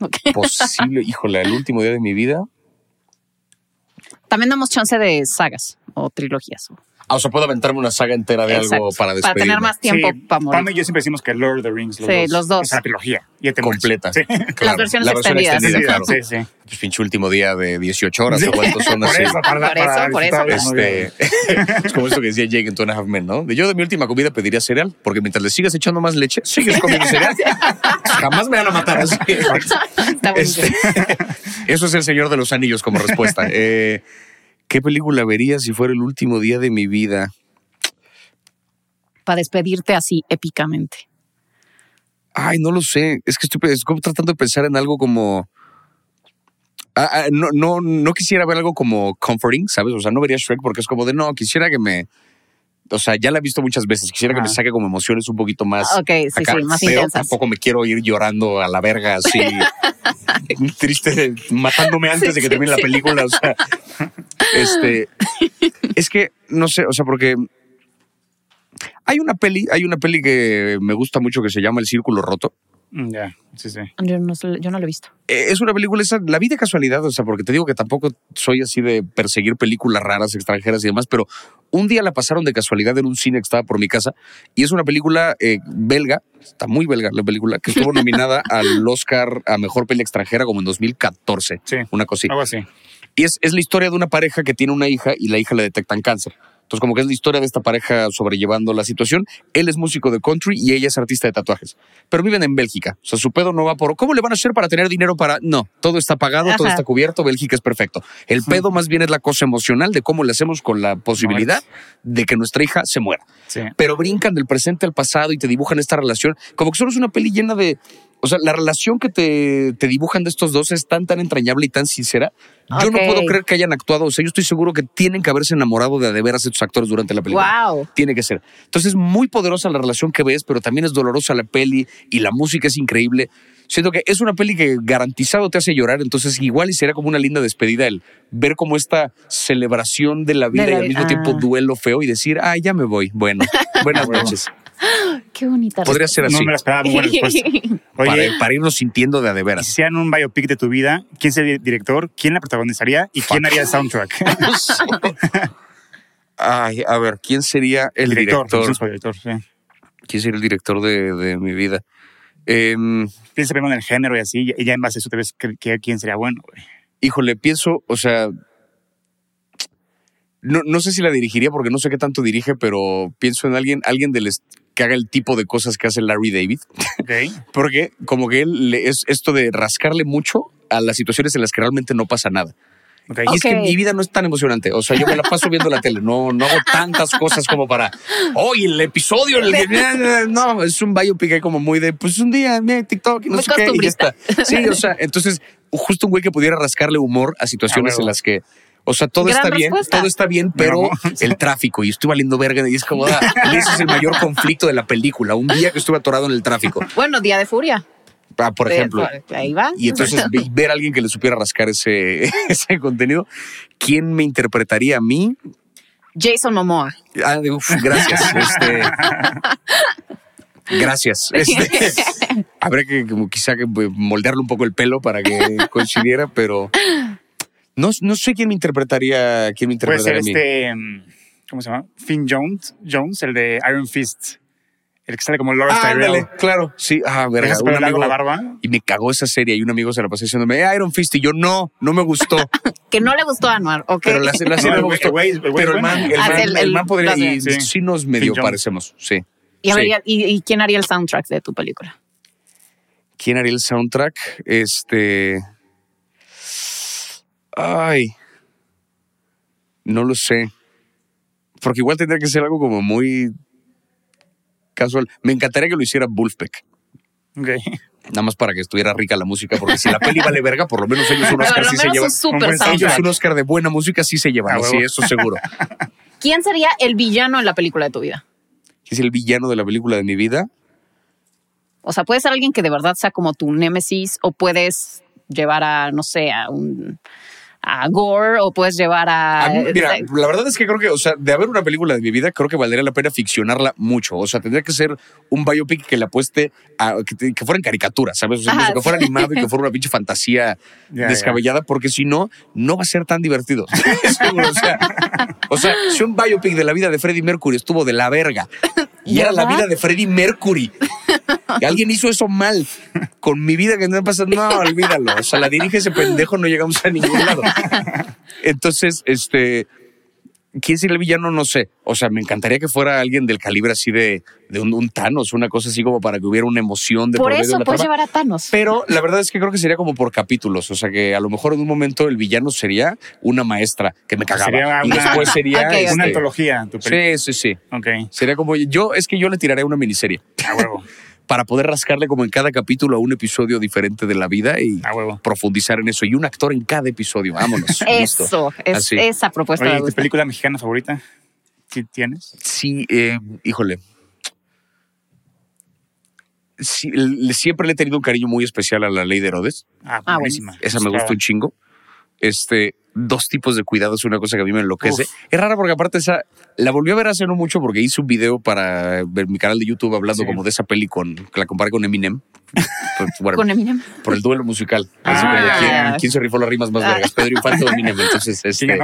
Ok. posible, híjole, el último día de mi vida. También damos chance de sagas o trilogías. Ah, o sea, puedo aventarme una saga entera de algo para despedirme. tener más tiempo Sí, para morir. Pam y yo siempre decimos que Lord of the Rings, los Sí, dos. los dos. Es la trilogía. Y completa. Sí. Claro, versiones la versión extendidas. extendida, claro. Sí, sí. Pues pinche último día de 18 horas, ¿o cuántos son Por así? eso, para, Por eso, para por eso. Este, es como esto que decía Jake en Two and a Half Men, ¿no? De yo de mi última comida pediría cereal, porque mientras le sigas echando más leche, sigues comiendo cereal. Jamás me van a matar así. Está. Este, eso es el Señor de los Anillos como respuesta. Eh, ¿Qué película vería si fuera el último día de mi vida? Para despedirte así épicamente. Ay, no lo sé. Es que estoy pe- es como tratando de pensar en algo como. Ah, ah, no, no, no quisiera ver algo como comforting, ¿sabes? O sea, no vería Shrek porque es como de no, quisiera que me. O sea, ya la he visto muchas veces. Quisiera que me saque como emociones un poquito más. Ok, sí, acá, sí, más pero intensas. tampoco me quiero ir llorando a la verga así, triste, matándome antes Sí, de que termine la película. O sea, este, es que no sé, o sea, porque hay una peli, hay una peli que me gusta mucho que se llama El Círculo Roto. Mm, Ya, sí, sí. Yo no, sé- yo no lo he visto. Eh, Es una película, esa, la vi de casualidad, o sea, porque te digo que tampoco soy así de perseguir películas raras, extranjeras y demás, pero un día la pasaron de casualidad en un cine que estaba por mi casa y es una película eh, belga, está muy belga la película, que estuvo nominada al Oscar a Mejor Peli Extranjera como en 2014, Sí. una cosita. Algo así. Y es, es la historia de una pareja que tiene una hija y la hija le detectan cáncer. Entonces, como que es la historia de esta pareja sobrellevando la situación. Él es músico de country y ella es artista de tatuajes. Pero viven en Bélgica. O sea, su pedo no va por ¿cómo le van a hacer para tener dinero para.? No, todo está pagado, todo está cubierto, Bélgica es perfecto. El pedo más bien es la cosa emocional de cómo le hacemos con la posibilidad de que nuestra hija se muera Sí. pero brincan del presente al pasado y te dibujan esta relación. Como que solo es una peli llena de. O sea, la relación que te, te dibujan de estos dos es tan, tan entrañable y tan sincera. Yo no puedo creer que hayan actuado. O sea, yo estoy seguro que tienen que haberse enamorado de a de veras estos actores durante la película. Wow. Tiene que ser. Entonces, es muy poderosa la relación que ves, pero también es dolorosa la peli y la música es increíble. Siento que es una peli que garantizado te hace llorar, entonces igual y será como una linda despedida el ver como esta celebración de la vida De la y al mismo tiempo ah. duelo feo y decir, ay, ya me voy. Bueno, buenas noches. Qué bonita. Podría ser así. No me la esperaba. Muy buena respuesta. para, Oye, para irnos sintiendo de a de y si veras. hicieran un biopic de tu vida, ¿quién sería el director? ¿Quién la protagonizaría? ¿Y quién haría el soundtrack? Ay, a ver, ¿quién sería el director? Por director, sí. ¿Quién sería el director de, de mi vida? Em, Piensa primero en el género y así, y ya en base a eso te ves que, que- quién sería bueno. güey. híjole, pienso, o sea, no, no sé si la dirigiría porque no sé qué tanto dirige, pero pienso en alguien, alguien del que haga el tipo de cosas que hace Larry David, porque como que él le- es esto de rascarle mucho a las situaciones en las que realmente no pasa nada. Y es que mi vida no es tan emocionante. O sea, yo me la paso viendo la tele. No, no hago tantas cosas como para. Hoy el episodio. en el que-". No, es un biopic ahí como muy de. Pues un día, mira TikTok y no Muy sé qué. Y ya está. Sí, o sea, entonces, justo un güey que pudiera rascarle humor a situaciones en las que. O sea, todo Gran está bien, todo está bien, pero No. el tráfico y estoy valiendo verga y es como, ah, ese es el mayor conflicto de la película. Un día que estuve atorado en el tráfico, Bueno, Día de Furia. Ah, por ejemplo. Ahí va. Y entonces ve- ver a alguien que le supiera rascar ese, ese contenido, ¿quién me interpretaría a mí? Jason Momoa. Ah, uf, gracias. Este, gracias. Este, habría que como quizá que pues, moldearle un poco el pelo para que coincidiera, pero no, no sé quién me interpretaría, quién me Puede ser interpretaría a mí. este. mm, ¿Cómo se llama? Finn Jones, Jones, el de Iron Fist. El que sale como Laura Ah, Tyrell. claro. Sí, ah, verga. ¿Dejas un amigo- la barba? Y me cagó esa serie y un amigo se la pasó diciéndome, "Eh, Iron Fist, y yo no, no me gustó. Que no le gustó a Anuar, ¿ok? Pero la, la serie No, me gustó. el güey Pero el man, el Ah, man, el- el man podría, el- y sí. sí nos medio Finn parecemos, sí. Y, Sí. ¿y, y quién haría el soundtrack de tu película? ¿Quién haría el soundtrack? Este. Ay. No lo sé. Porque igual tendría que ser algo como muy casual. Me encantaría que lo hiciera Wolfpack. Ok. Nada más para que estuviera rica la música, porque si la peli vale verga, por lo menos ellos un Oscar sí se llevan. Ellos un Oscar de buena música sí se llevan, sí, eso seguro. ¿Quién sería el villano en la película de tu vida? Es el villano de la película de mi vida. O sea, puede ser alguien que de verdad sea como tu némesis o puedes llevar a, no sé, a un a Gore o puedes llevar a... A mí, mira, la verdad es que creo que, o sea, de haber una película de mi vida, creo que valdría la pena ficcionarla mucho. O sea, tendría que ser un biopic que le apueste a que, que fuera en caricatura, ¿sabes? O sea, Ajá, que fuera sí. animado y que fuera una pinche fantasía descabellada, porque si no, no va a ser tan divertido. O, sea, o sea, si un biopic de la vida de Freddie Mercury estuvo de la verga y era la vida de Freddie Mercury. Y alguien hizo eso mal con mi vida que no pasa, no, olvídalo. O sea, la dirige ese pendejo, no llegamos a ningún lado. Entonces, este, ¿quién sería el villano? No sé. O sea, me encantaría que fuera alguien del calibre así de, de un, un Thanos, una cosa así como para que hubiera una emoción de por medio de eso la puedes trama. llevar a Thanos. Pero la verdad es que creo que sería como por capítulos. O sea, que a lo mejor en un momento el villano sería una maestra que me cagaba. Sería y una- después sería. Este, Una antología, tu. Sí, sí, sí. Ok. Sería como yo, es que yo le tiraré una miniserie A huevo. Para poder rascarle como en cada capítulo a un episodio diferente de la vida y profundizar en eso. Y un actor en cada episodio. Vámonos. Listo. Eso, es, Así. esa propuesta Oye, me ¿y ¿tu película mexicana favorita? ¿Sí tienes? Sí, eh, híjole. Sí, siempre le he tenido un cariño muy especial a la ley de Herodes. Ah, Ah, buenísima. Esa me gusta un chingo. Este, dos tipos de cuidado es una cosa que a mí me enloquece. Uf. Es rara porque aparte esa, la volví a ver hace no mucho porque hice un video para ver mi canal de YouTube hablando Sí. como de esa peli con, que la comparé con Eminem. Bueno, Con Eminem. por el duelo musical. Así Ah, ¿quién, se rifó las rimas más Ah. vergas, Pedro Infante o Eminem. Entonces, este,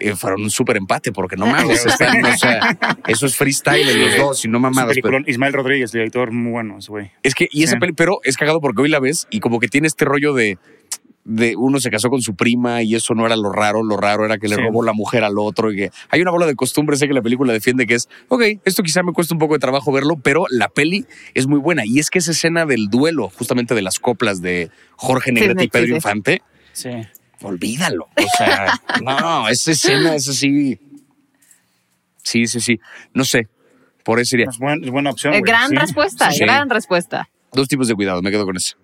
eh, fueron un súper empate porque no mames, están, o sea, eso es freestyle en los dos y no mamadas. pero-. Ismael Rodríguez, director muy bueno, ese güey. es que, y esa Sí. peli, pero es cagado porque hoy la ves y como que tiene este rollo de, de uno se casó con su prima y eso no era lo raro, lo raro era que le Sí. robó la mujer al otro y que hay una bola de costumbre, sé que la película defiende que es, ok, esto quizá me cuesta un poco de trabajo verlo, pero la peli es muy buena y es que esa escena del duelo, justamente de las coplas de Jorge Negrete sí, y Pedro sí. Infante, Sí. olvídalo, o sea, no, esa escena es así, sí, sí, sí, no sé, por eso sería Es, buen- es buena opción. Eh, gran Sí. respuesta, Sí. gran respuesta. dos tipos de cuidado, me quedo con eso.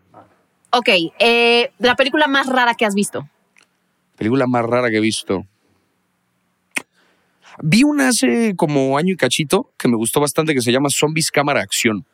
Ok, eh, la película más rara que has visto. Película más rara que he visto. Vi una hace como año y cachito que me gustó bastante que se llama Zombies Cámara Acción.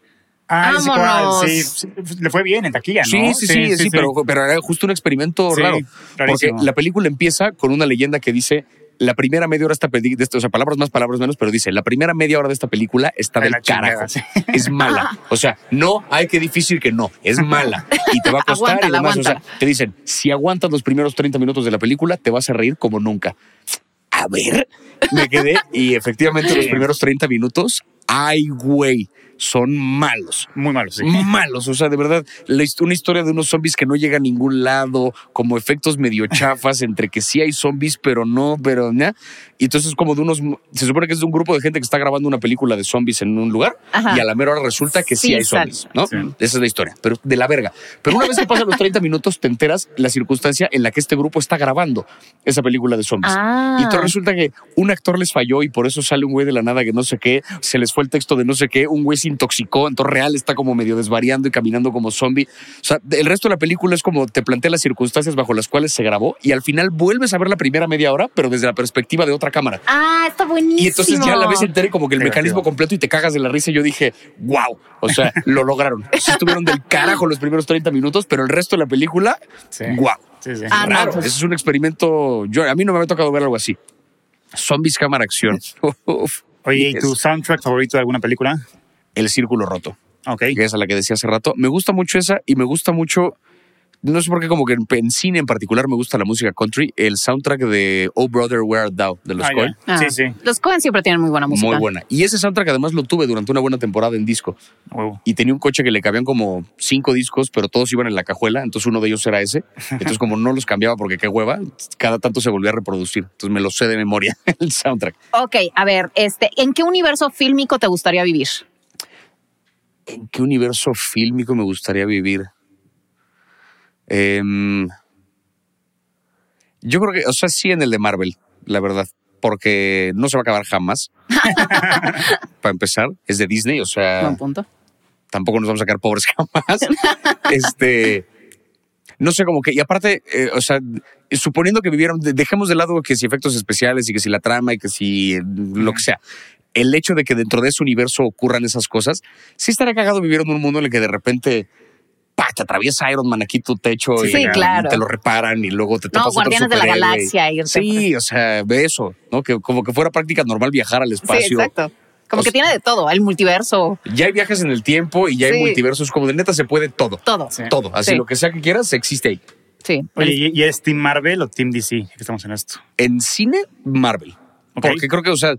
Ah. Vámonos. Sí, sí, le fue bien en taquilla, ¿no? Sí, sí, sí, sí, pero, pero era justo un experimento Sí, raro. Porque la película empieza con una leyenda que dice la primera media hora de esta película, o sea, palabras más, palabras menos, pero dice la primera media hora de esta película está De del carajo. Es mala. O sea, no, hay que difícil que no, es mala. Y te va a costar y Aguántala, demás. O sea, te dicen, si aguantas los primeros 30 minutos de la película, te vas a reír como nunca. A ver, me quedé y efectivamente los primeros 30 minutos, ay, güey, son malos. Muy malo, sí. Malos, o sea, de verdad, una historia de unos zombies que no llega a ningún lado, como efectos medio chafas entre que sí hay zombies, pero no, pero ¿no? Y entonces como de unos, se supone que es de un grupo de gente que está grabando una película de zombies en un lugar Ajá. y a la mera hora resulta que sí, Sí, hay zombies, ¿no? Sí. Esa es la historia, pero de la verga. Pero una vez que pasan los 30 minutos, te enteras la circunstancia en la que este grupo está grabando esa película de zombies. Ah. Y entonces resulta que un actor les falló y por eso sale un güey de la nada que no sé qué, se les fue el texto de no sé qué, un güey se intoxicó, entonces real está como medio desvariando y caminando como zombie. O sea, el resto de la película es como te plantea las circunstancias bajo las cuales se grabó y al final vuelves a ver la primera media hora, pero desde la perspectiva de otra cámara. Ah, está buenísimo. Y entonces ya la ves entera y como que el mecanismo completo y te cagas de la risa. Y yo dije, wow, o sea, lo lograron. Sí estuvieron del carajo los primeros 30 minutos, pero el resto de la película, Sí. wow. Sí, sí. Ah, no, Raro. pues- Ese es un experimento. Yo, a mí no me había tocado ver algo así. Zombies cámara acción. Uf. Oye, ¿y tu soundtrack favorito de alguna película? El círculo roto, Ok. que es a la que decía hace rato. Me gusta mucho esa y me gusta mucho. no sé por qué, como que en, en cine en particular me gusta la música country. El soundtrack de Oh Brother, Where Art Thou de los Ah, Coen. ya. Ah, Sí, sí. Los Cohen siempre tienen muy buena música. Muy buena. Y ese soundtrack además lo tuve durante una buena temporada en disco. Y tenía un coche que le cabían como cinco discos, pero todos iban en la cajuela. Entonces uno de ellos era ese. Entonces, como no los cambiaba porque qué hueva, cada tanto se volvía a reproducir. Entonces me lo sé de memoria el soundtrack. Ok, a ver, este, ¿en qué universo fílmico te gustaría vivir? ¿En qué universo fílmico me gustaría vivir? Em, yo creo que, o sea, sí en el de Marvel, la verdad, porque no se va a acabar jamás. Para empezar, es de Disney, o sea, Buen punto. tampoco nos vamos a quedar pobres jamás. este, no sé, como que, y aparte, eh, o sea, suponiendo que vivieron, de- dejemos de lado que si efectos especiales y que si la trama y que si lo que sea, el hecho de que dentro de ese universo ocurran esas cosas, sí estaría cagado vivir en un mundo en el que de repente, pa, te atraviesa Iron Man aquí tu techo Sí, y claro. te lo reparan y luego te No, topas otro Guardianes de la. Galaxia. irte Sí, o sea, ve eso, ¿no? Que como que fuera práctica normal viajar al espacio. Sí, exacto. Como O que tiene de todo, el multiverso, Ya hay viajes en el tiempo y ya hay multiversos, como de neta se puede todo. todo. Sí. Todo, así Sí. lo que sea que quieras existe ahí. Sí. Oye, ¿y, y es Team Marvel o Team DC? Que estamos en esto. En cine, Marvel. Porque creo que, o sea,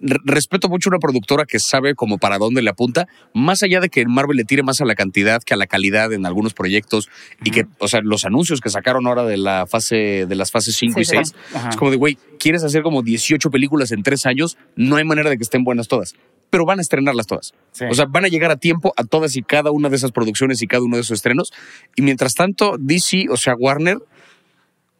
respeto mucho a una productora que sabe como para dónde le apunta, más allá de que Marvel le tire más a la cantidad que a la calidad en algunos proyectos y que, o sea, los anuncios que sacaron ahora de la fase, de las fases 5 Sí, y sí. 6, Ajá. es como de, güey, quieres hacer como 18 películas en tres años, no hay manera de que estén buenas todas, pero van a estrenarlas todas. Sí. O sea, van a llegar a tiempo a todas y cada una de esas producciones y cada uno de esos estrenos. Y mientras tanto, DC, o sea, Warner,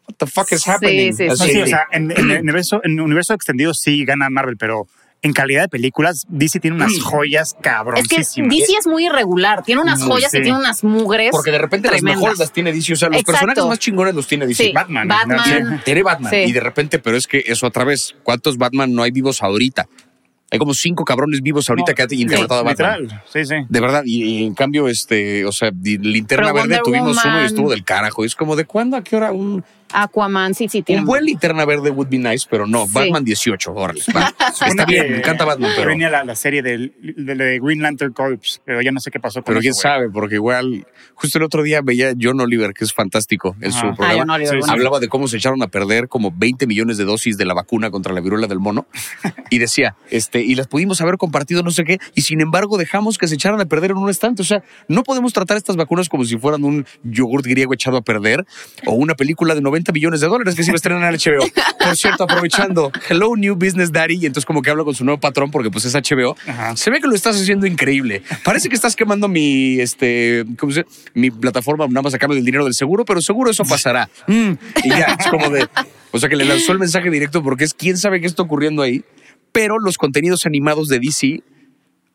what the fuck is Sí, happening? sí, No, Así, sí, o sea, en, en el universo, en el universo extendido sí gana Marvel, pero en calidad de películas, DC tiene unas joyas Es que cabroncísimas. DC es muy irregular, tiene unas Muy, joyas sí. y tiene unas mugres. Porque de repente tremendas. las mejores las tiene DC. O sea, los Exacto. personajes más chingones los tiene DC. Sí, Batman, Batman. ¿no? Tiene Batman. Sí. Y de repente, pero es que eso otra vez, ¿cuántos Batman no hay vivos ahorita? Hay como cinco cabrones vivos ahorita que han interpretado a Batman. Literal, sí, sí. De verdad, y, y en cambio, este, o sea, Linterna Pero Verde Wonder tuvimos uno y estuvo del carajo. Es como, ¿de cuándo? ¿A qué hora? Un, Aquaman, sí, sí, tiene. un buen Linterna Verde would be nice, pero no, Sí. Batman 18, órale. Está bien, me encanta Batman, pero, venía la, la serie del- de, de Green Lantern Corps, pero ya no sé qué pasó con pero eso, quién güey. sabe, porque igual, justo el otro día veía John Oliver, que es fantástico en su Ajá. Ah, programa. John Oliver, Sí, bueno. hablaba de cómo se echaron a perder como 20 millones de dosis de la vacuna contra la viruela del mono y decía, este, y las pudimos haber compartido no sé qué, y sin embargo dejamos que se echaran a perder en un estante. O sea, no podemos tratar estas vacunas como si fueran un yogurt griego echado a perder o una película de 90 millones de dólares que se iba a estrenar en HBO. Por cierto, aprovechando, Hello New Business Daddy, y entonces como que habla con su nuevo patrón porque pues es HBO. Ajá. Se ve que lo estás haciendo increíble. Parece que estás quemando mi, este, ¿cómo se dice? Mi plataforma nada más a cambio del dinero del seguro, pero seguro eso pasará. Mm, y ya, es como de, o sea que le lanzó el mensaje directo porque es quién sabe qué está ocurriendo ahí. Pero los contenidos animados de DC,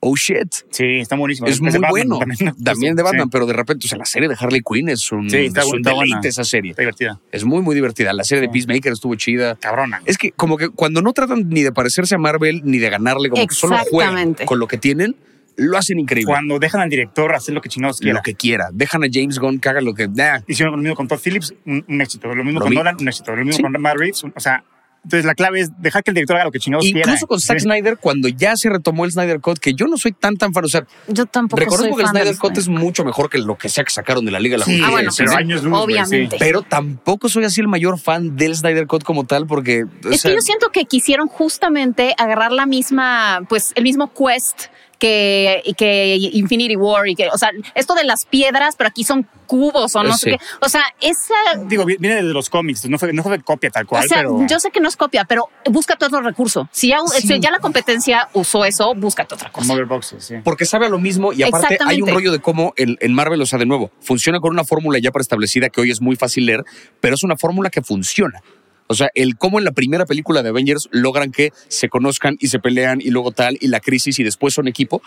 oh shit, Sí, está buenísimo. es muy Batman bueno. También, También de Batman, Sí, pero de repente, o sea, la serie de Harley Quinn es un, Sí, está es bu- un está buena. deleite esa serie. está divertida. Es muy, muy divertida. La serie de. Peacemaker estuvo chida. Cabrona. Es que como que cuando no tratan ni de parecerse a Marvel ni de ganarle, como que solo juegan con lo que tienen, lo hacen increíble. Cuando dejan al director hacer lo que chingados quiera. Lo que quiera. Dejan a James Gunn que haga lo que... nah. Hicieron lo mismo con Todd Phillips, un, un éxito. Lo mismo Lo con vi. Nolan, un éxito. Lo mismo Sí. con Matt Reeves. un- o sea, entonces la clave es dejar que el director haga lo que chingados quiera. Incluso con Zack Sí. Snyder, cuando ya se retomó el Snyder Cut, que yo no soy tan tan fan. O sea, Yo tampoco reconozco soy que el Snyder Cut es mucho mejor que lo que sea que sacaron de la Liga de la Sí, Justicia. Ah, bueno, Sí, pero sí. años luz. Obviamente. Pero tampoco soy así el mayor fan del Snyder Cut como tal, porque. o Es sea, que yo siento que quisieron justamente agarrar la misma, pues el mismo quest que, que Infinity War y que, o sea, esto de las piedras, pero aquí son cubos o no Sí. sé qué. O sea, esa, Digo, vi- viene de los cómics, no fue, no fue copia tal cual, o sea, pero... yo sé que no es copia, pero búscate otro recurso. Si ya, Sí. si ya la competencia usó eso, búscate otra cosa. Mother Boxes, sí. Porque sabe a lo mismo y aparte hay un rollo de cómo en, en Marvel, o sea, de nuevo, funciona con una fórmula ya preestablecida que hoy es muy fácil leer, pero es una fórmula que funciona. O sea, el cómo en la primera película de Avengers logran que se conozcan y se pelean y luego tal, y la crisis y después son equipo.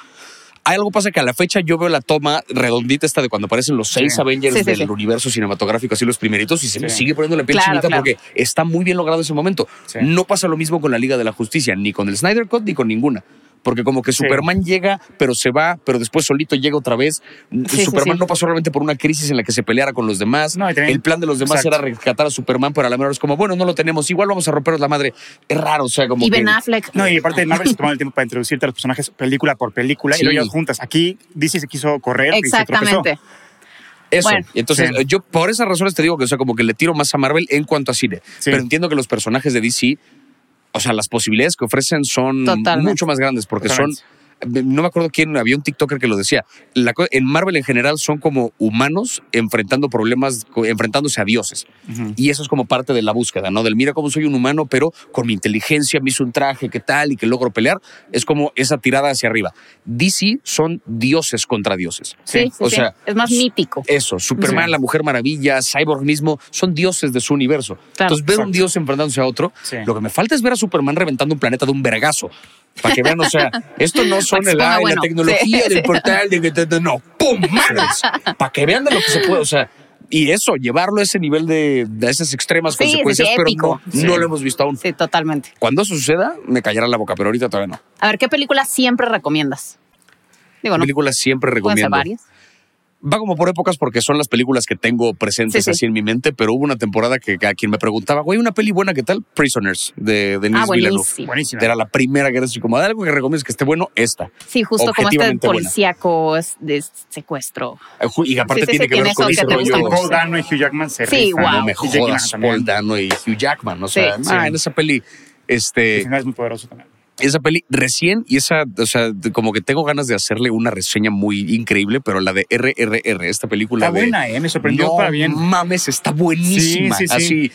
Hay algo pasa que a la fecha yo veo la toma redondita esta de cuando aparecen los seis Sí. Avengers Sí, sí, del universo cinematográfico, así los primeritos, y se me sigue poniendo la piel Claro, chinita claro. porque está muy bien logrado ese momento. No pasa lo mismo con la Liga de la Justicia, ni con el Snyder Cut, ni con ninguna. Porque como que Sí. Superman llega, pero se va, pero después solito llega otra vez. sí, Superman sí. no pasó realmente por una crisis en la que se peleara con los demás. No, y también- el plan de los demás Exacto. era rescatar a Superman, pero a la menor es como, bueno, no lo tenemos, igual vamos a romperos la madre. Es raro, o sea, como Y que... Ben Affleck. No, y aparte Marvel se tomó el tiempo para introducirte a los personajes película por película Sí. y luego ya juntas. Aquí DC se quiso correr y se. Exactamente. Eso. Bueno. entonces, Sí. yo por esas razones te digo que, o sea, como que le tiro más a Marvel en cuanto a cine. Sí. Pero entiendo que los personajes de DC, o sea, las posibilidades que ofrecen son Totalmente. mucho más grandes porque son. No me acuerdo quién, había un TikToker que lo decía. La en Marvel en general son como humanos enfrentando problemas, enfrentándose a dioses. Y eso es como parte de la búsqueda, ¿no? Del mira cómo soy un humano, pero con mi inteligencia me hizo un traje, qué tal, y que logro pelear. Es como esa tirada hacia arriba. DC son dioses contra dioses. Sí, sí, o sí. sea, es más mítico. Eso, Superman, Sí. la Mujer Maravilla, Cyborg mismo, son dioses de su universo. Claro. Entonces, ver un Exacto. dios enfrentándose a otro, Sí. lo que me falta es ver a Superman reventando un planeta de un vergazo. Para que vean, o sea, esto no son el, bueno. la tecnología Sí, del sí. portal, de, de- de- no, ¡pum! ¡Madres! Para que vean de lo que se puede, o sea, y eso, llevarlo a ese nivel de, de esas extremas Sí, consecuencias, pero no, Sí. no lo hemos visto aún. Sí, totalmente. Cuando eso suceda, me callará la boca, pero ahorita todavía no. A ver, ¿qué película siempre recomiendas? Digo, no, Películas siempre recomiendo. varias. Va como por épocas porque son las películas que tengo presentes Sí, sí. así en mi mente, pero hubo una temporada que a quien me preguntaba, güey, una peli buena, ¿qué tal? Prisoners, de Denis Ah, Villeneuve. buenísimo. Buenísima. Era la primera que era así como, algo que recomiendas que esté bueno, esta. Sí, justo como este policíaco de secuestro. Eh, Y aparte Sí, sí, tiene sí, que ver con ese rollo. Paul Dano y Hugh Jackman se Sí, rifan. wow. No me jodas. Paul Dano y Hugh Jackman. O sea, Sí. ah, Sí. en esa peli, El este, final es muy poderoso también. Esa peli recién, y esa, o sea, como que tengo ganas de hacerle una reseña muy increíble, pero la de RRR, esta película Está de. buena, ¿eh? Me sorprendió no para bien. mames, está buenísima. Sí, sí, sí. Así,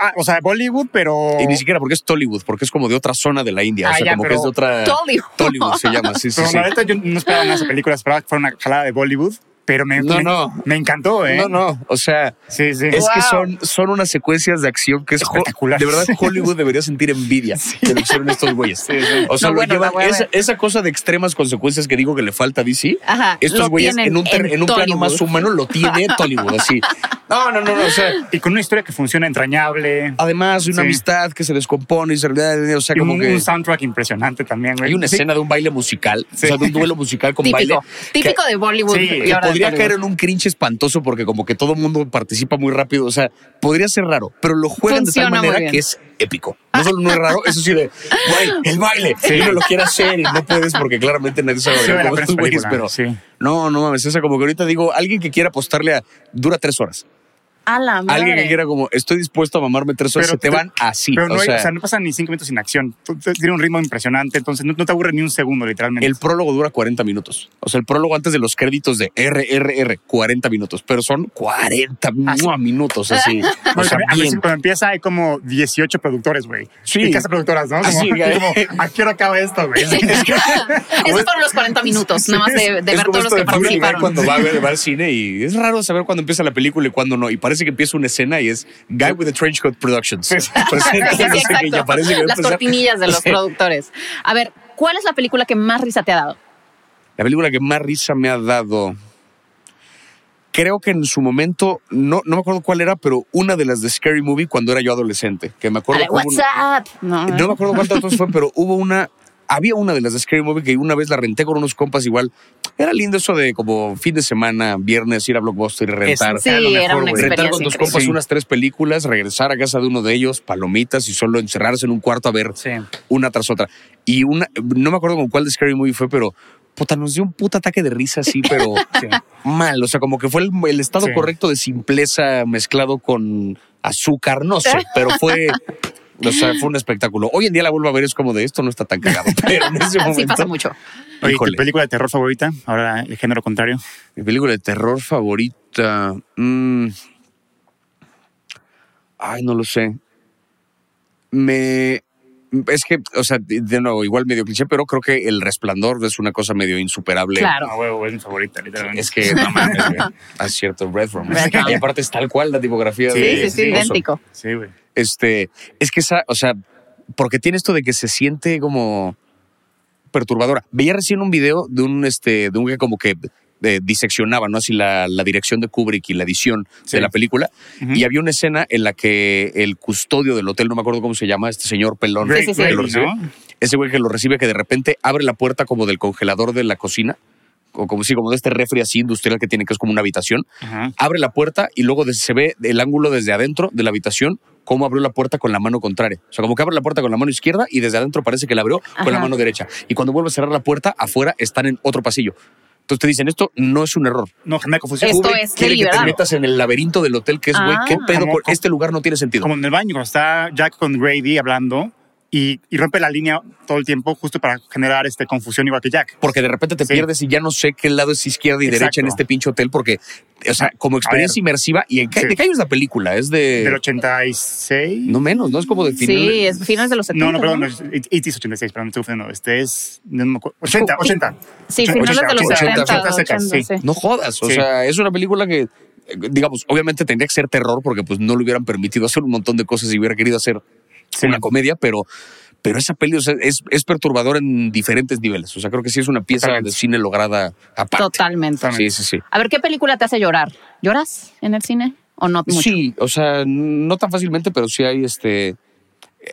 Ah, o sea, Bollywood, pero. Y ni siquiera porque es Tollywood, porque es como de otra zona de la India. Ah, o sea, ya, como pero- que es de otra. Tollywood. Tollywood se llama, sí, sí, Pero sí. la neta yo no esperaba nada de esa película, esperaba que fuera una jalada de Bollywood, pero me, No, me, no. me encantó, ¿eh? No, no, o sea, Sí, sí. es que son, son unas secuencias de acción que es Espectacular. De verdad, Hollywood debería sentir envidia de lo que hicieron estos güeyes. Sí, sí. O sea, No, lo bueno, llevan- esa, esa cosa de extremas consecuencias que digo que le falta a DC. Ajá, Estos güeyes en un, en en un plano más humano lo tiene Tollywood, así. No, no, no, no, o sea. Y con una historia que funciona entrañable. Además, una Sí. amistad que se descompone y se o sea, y como un, que un soundtrack impresionante también, güey. hay una Sí. escena de un baile musical, Sí. o sea, de un duelo musical con baile. Típico. De Bollywood. Sí, y ahora podría caer en un cringe espantoso porque como que todo el mundo participa muy rápido, o sea, podría ser raro, pero lo juegan de tal manera que es épico. No solo no es raro, eso sí de, güey, el baile, y uno lo quiere hacer y no puedes porque claramente nadie sabe Sí, pena estos güeyes, pero sí. no, no mames, esa como que ahorita digo, alguien que quiera apostarle a, dura tres horas, A la madre. alguien que quiera como, estoy dispuesto a mamarme tres horas, se te te- van así, Pero no, o hay- sea, o sea, no pasan ni cinco minutos sin acción. Tiene un ritmo impresionante, entonces no, no te aburre ni un segundo, literalmente. el prólogo dura 40 minutos. O sea, el prólogo antes de los créditos de RRR, 40 minutos, pero son 40 mua, minutos así. O sea, a veces bien. cuando empieza hay como 18 productores, güey. Sí. Y casa productoras, ¿no? Como, Así, como, ¿a qué hora acaba esto, güey? Esos fueron los 40 minutos, nada más de, de Es ver todos los que participaron. cuando va a ver va al cine y es raro saber cuándo empieza la película y cuándo no. Y parece que empieza una escena y es Guy with the Trench Coat Productions. No parece que Las cortinillas de los Sí. productores. A ver, ¿cuál es la película que más risa te ha dado? La película que más risa me ha dado. Creo que en su momento, no, no me acuerdo cuál era, pero una de las de Scary Movie cuando era yo adolescente. Que me acuerdo una-. No, No me acuerdo cuántas fue, pero hubo una. Había una de las de Scary Movie que una vez la renté con unos compas igual. Era lindo eso de como fin de semana, viernes, ir a Blockbuster y rentar. Sí, Era una. Rentar con tus compas Sí. unas tres películas, regresar a casa de uno de ellos, palomitas y solo encerrarse en un cuarto a ver Sí. una tras otra. Y una, no me acuerdo con cuál de Scary Movie fue, pero puta, nos dio un puta ataque de risa así, pero Sí. mal. O sea, como que fue el, el estado Sí. correcto de simpleza mezclado con azúcar, no sé, pero fue. O sea, fue un espectáculo. Hoy en día la vuelvo a ver, es como de esto no está tan cagado. Pero en ese momento. Sí pasa mucho. Oye. ¿tu película de terror favorita? Ahora el género contrario. Mi película de terror favorita. mm, Ay, no lo sé. Me. Es que, o sea, de nuevo, igual medio cliché, pero creo que El Resplandor es una cosa medio insuperable. Claro. A huevo, es mi favorita, literalmente. Es que, no mames, güey. Ah, Es cierto, Red Room. Red Room. Y aparte es tal cual la tipografía Sí, de. Sí, sí, idéntico. Sí, güey. Este, es que esa, o sea, porque tiene esto de que se siente como perturbadora. Veía recién un video de un, este, de un que como que eh, diseccionaba, ¿no? Así la, la dirección de Kubrick y la edición Sí. de la película. Y había una escena en la que el custodio del hotel, no me acuerdo cómo se llama, este señor pelón, Sí, sí, sí. que lo Grady, recibe, ¿no? ese güey que lo recibe, que de repente abre la puerta como del congelador de la cocina, o como si, como de este refri así industrial que tiene, que es como una habitación Ajá. abre la puerta y luego se ve el ángulo desde adentro de la habitación cómo abrió la puerta con la mano contraria. O sea, como que abre la puerta con la mano izquierda y desde adentro parece que la abrió con la Ajá. mano derecha. Y cuando vuelve a cerrar la puerta, afuera están en otro pasillo. Entonces te dicen, esto no es un error. No, genera confusión. Esto Kubrick es quiere que te metas en el laberinto del hotel, que es, güey, Ah. ¿qué pedo? Como- este lugar no tiene sentido. Como en el baño, cuando está Jack con Grady hablando y, y rompe la línea todo el tiempo justo para generar este, confusión igual que Jack. Porque de repente te Sí. pierdes y ya no sé qué lado es izquierda y Exacto. derecha en este pinche hotel, porque, o sea, como experiencia inmersiva, ¿y en qué, Sí. de qué año es la película? Es de... Del 86. No menos, ¿no? Es como de final. Sí, es finales de los 70. No, no, perdón, no, es- it, it is 86, perdón, estoy confundiendo. Este es no me acuerdo, 80, 80. Sí, 80, finales de los 80, 70. 80 secas, 80, sí. sí. No jodas, o Sí. sea, es una película que, digamos, obviamente tendría que ser terror porque pues no le hubieran permitido hacer un montón de cosas si hubiera querido hacer Sí. una comedia, pero, pero esa peli o sea, es, es perturbadora en diferentes niveles. O sea, creo que sí es una pieza Totalmente. de cine lograda aparte. Totalmente. Sí, sí, sí. A ver, ¿qué película te hace llorar? ¿Lloras en el cine o no mucho? Sí, o sea, no tan fácilmente, pero sí hay este.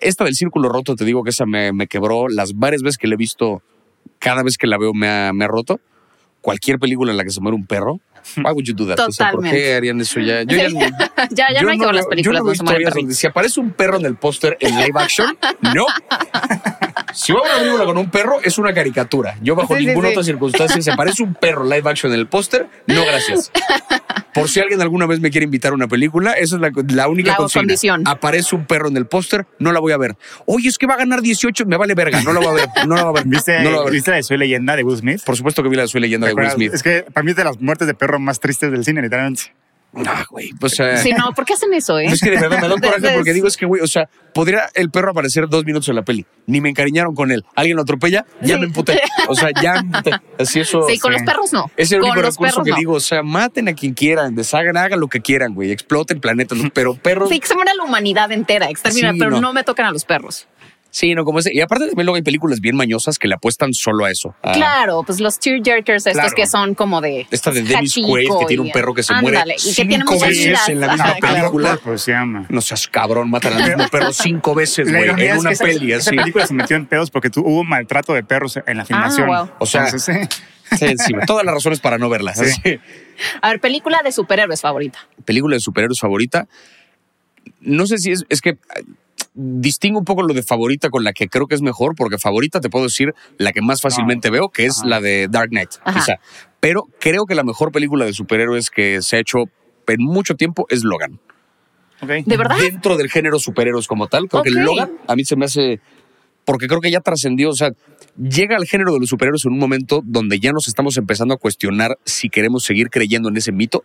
Esta del círculo roto, te digo que esa me, me quebró. Las varias veces que la he visto, cada vez que la veo me ha, me ha roto. Cualquier película en la que se muere un perro, why would you do that? O sea, ¿por Totalmente. qué harían eso ya? Yo ya, ya, ya yo no hay que ver las películas, Yo no historias donde si aparece un perro en el póster en live action, no. Si va a una película con un perro, es una caricatura. Yo bajo Sí, ninguna sí. otra circunstancia, si aparece un perro live action en el póster, no gracias. Por si alguien alguna vez me quiere invitar a una película, esa es la, la única La consigna. condición. Aparece un perro en el póster, no la voy a ver. Oye, es que va a ganar 18, me vale verga, no la voy a ver, no la voy a ver. ¿Viste, no la voy a ver. ¿Viste la de Soy Leyenda de Will Smith? Por supuesto que vi la Soy leyenda ¿Te de Will? Smith. Es que para mí es de las muertes de perro más tristes del cine, literalmente. Ah, güey, pues, eh, Sí, no, ¿por qué hacen eso, eh? Es que de verdad me da coraje porque digo, es que, güey, o sea, podría el perro aparecer dos minutos en la peli. Ni me encariñaron con él. Alguien lo atropella, ya Sí. me emputé. O sea, ya me emputé. Así eso. Sí, con sí. los perros no. Es el con único los recurso perros que no. digo, o sea, maten a quien quieran, deshagan, hagan lo que quieran, güey, exploten planetas, ¿no? pero perros. Sí, que se muera la humanidad entera, exterminar, Sí, pero no. no. me tocan a los perros. Sí, no, como ese. Y aparte también luego hay películas bien mañosas que le apuestan solo a eso. a- Claro, pues los tearjerkers estos Claro. que son como de. Esta de Dennis Quaid, que tiene un perro que se muere y que tiene muchas vidas. en la Ajá, misma claro. película. Pues se llama. No seas cabrón, matan al mismo perro cinco veces, La güey, en es una esa- peli esa así. película se metió en pedos porque hubo maltrato de perros en la filmación. wow. O sea, Entonces, sí. Todas las razones para no verla. Sí. Así. A ver, película de superhéroes favorita. película de superhéroes favorita. No sé si es, es que distingo un poco lo de favorita con la que creo que es mejor, porque favorita te puedo decir la que más fácilmente veo, que es Ajá. la de Dark Knight, Ajá. quizá. Pero creo que la mejor película de superhéroes que se ha hecho en mucho tiempo es Logan. ¿De verdad? Dentro del género superhéroes como tal, creo que Ok. Logan a mí se me hace. Porque creo que ya trascendió, o sea, llega al género de los superhéroes en un momento donde ya nos estamos empezando a cuestionar si queremos seguir creyendo en ese mito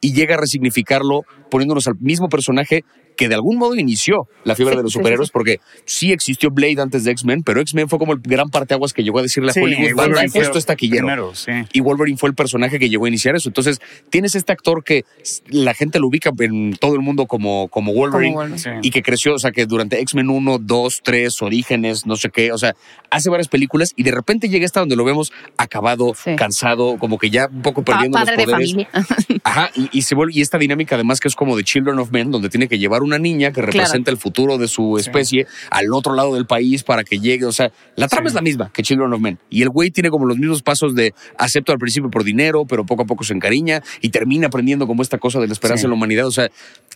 y llega a resignificarlo poniéndonos al mismo personaje que de algún modo inició la fiebre Sí, de los superhéroes, sí, sí. porque sí existió Blade antes de X-Men, pero X-Men fue como el gran parteaguas que llegó a decirle a Hollywood, "Banda, esto es taquillero. primero. Y Wolverine fue el personaje que llegó a iniciar eso. Entonces, tienes este actor que la gente lo ubica en todo el mundo como, como Wolverine, Como Wolverine. Sí. y que creció, o sea, que durante X-Men 1, 2, 3, Orígenes, no sé qué, o sea, hace varias películas y de repente llega esta donde lo vemos acabado, cansado, como que ya un poco Pa- perdiendo padre los de poderes. familia. Ajá, y, y se vuelve, y esta dinámica además que es como de Children of Men, donde tiene que llevar una niña que representa el futuro de su especie al otro lado del país para que llegue. O sea, la trama Sí. es la misma que Children of Men. Y el güey tiene como los mismos pasos de acepto al principio por dinero, pero poco a poco se encariña y termina aprendiendo como esta cosa de la esperanza Sí. en la humanidad. O sea,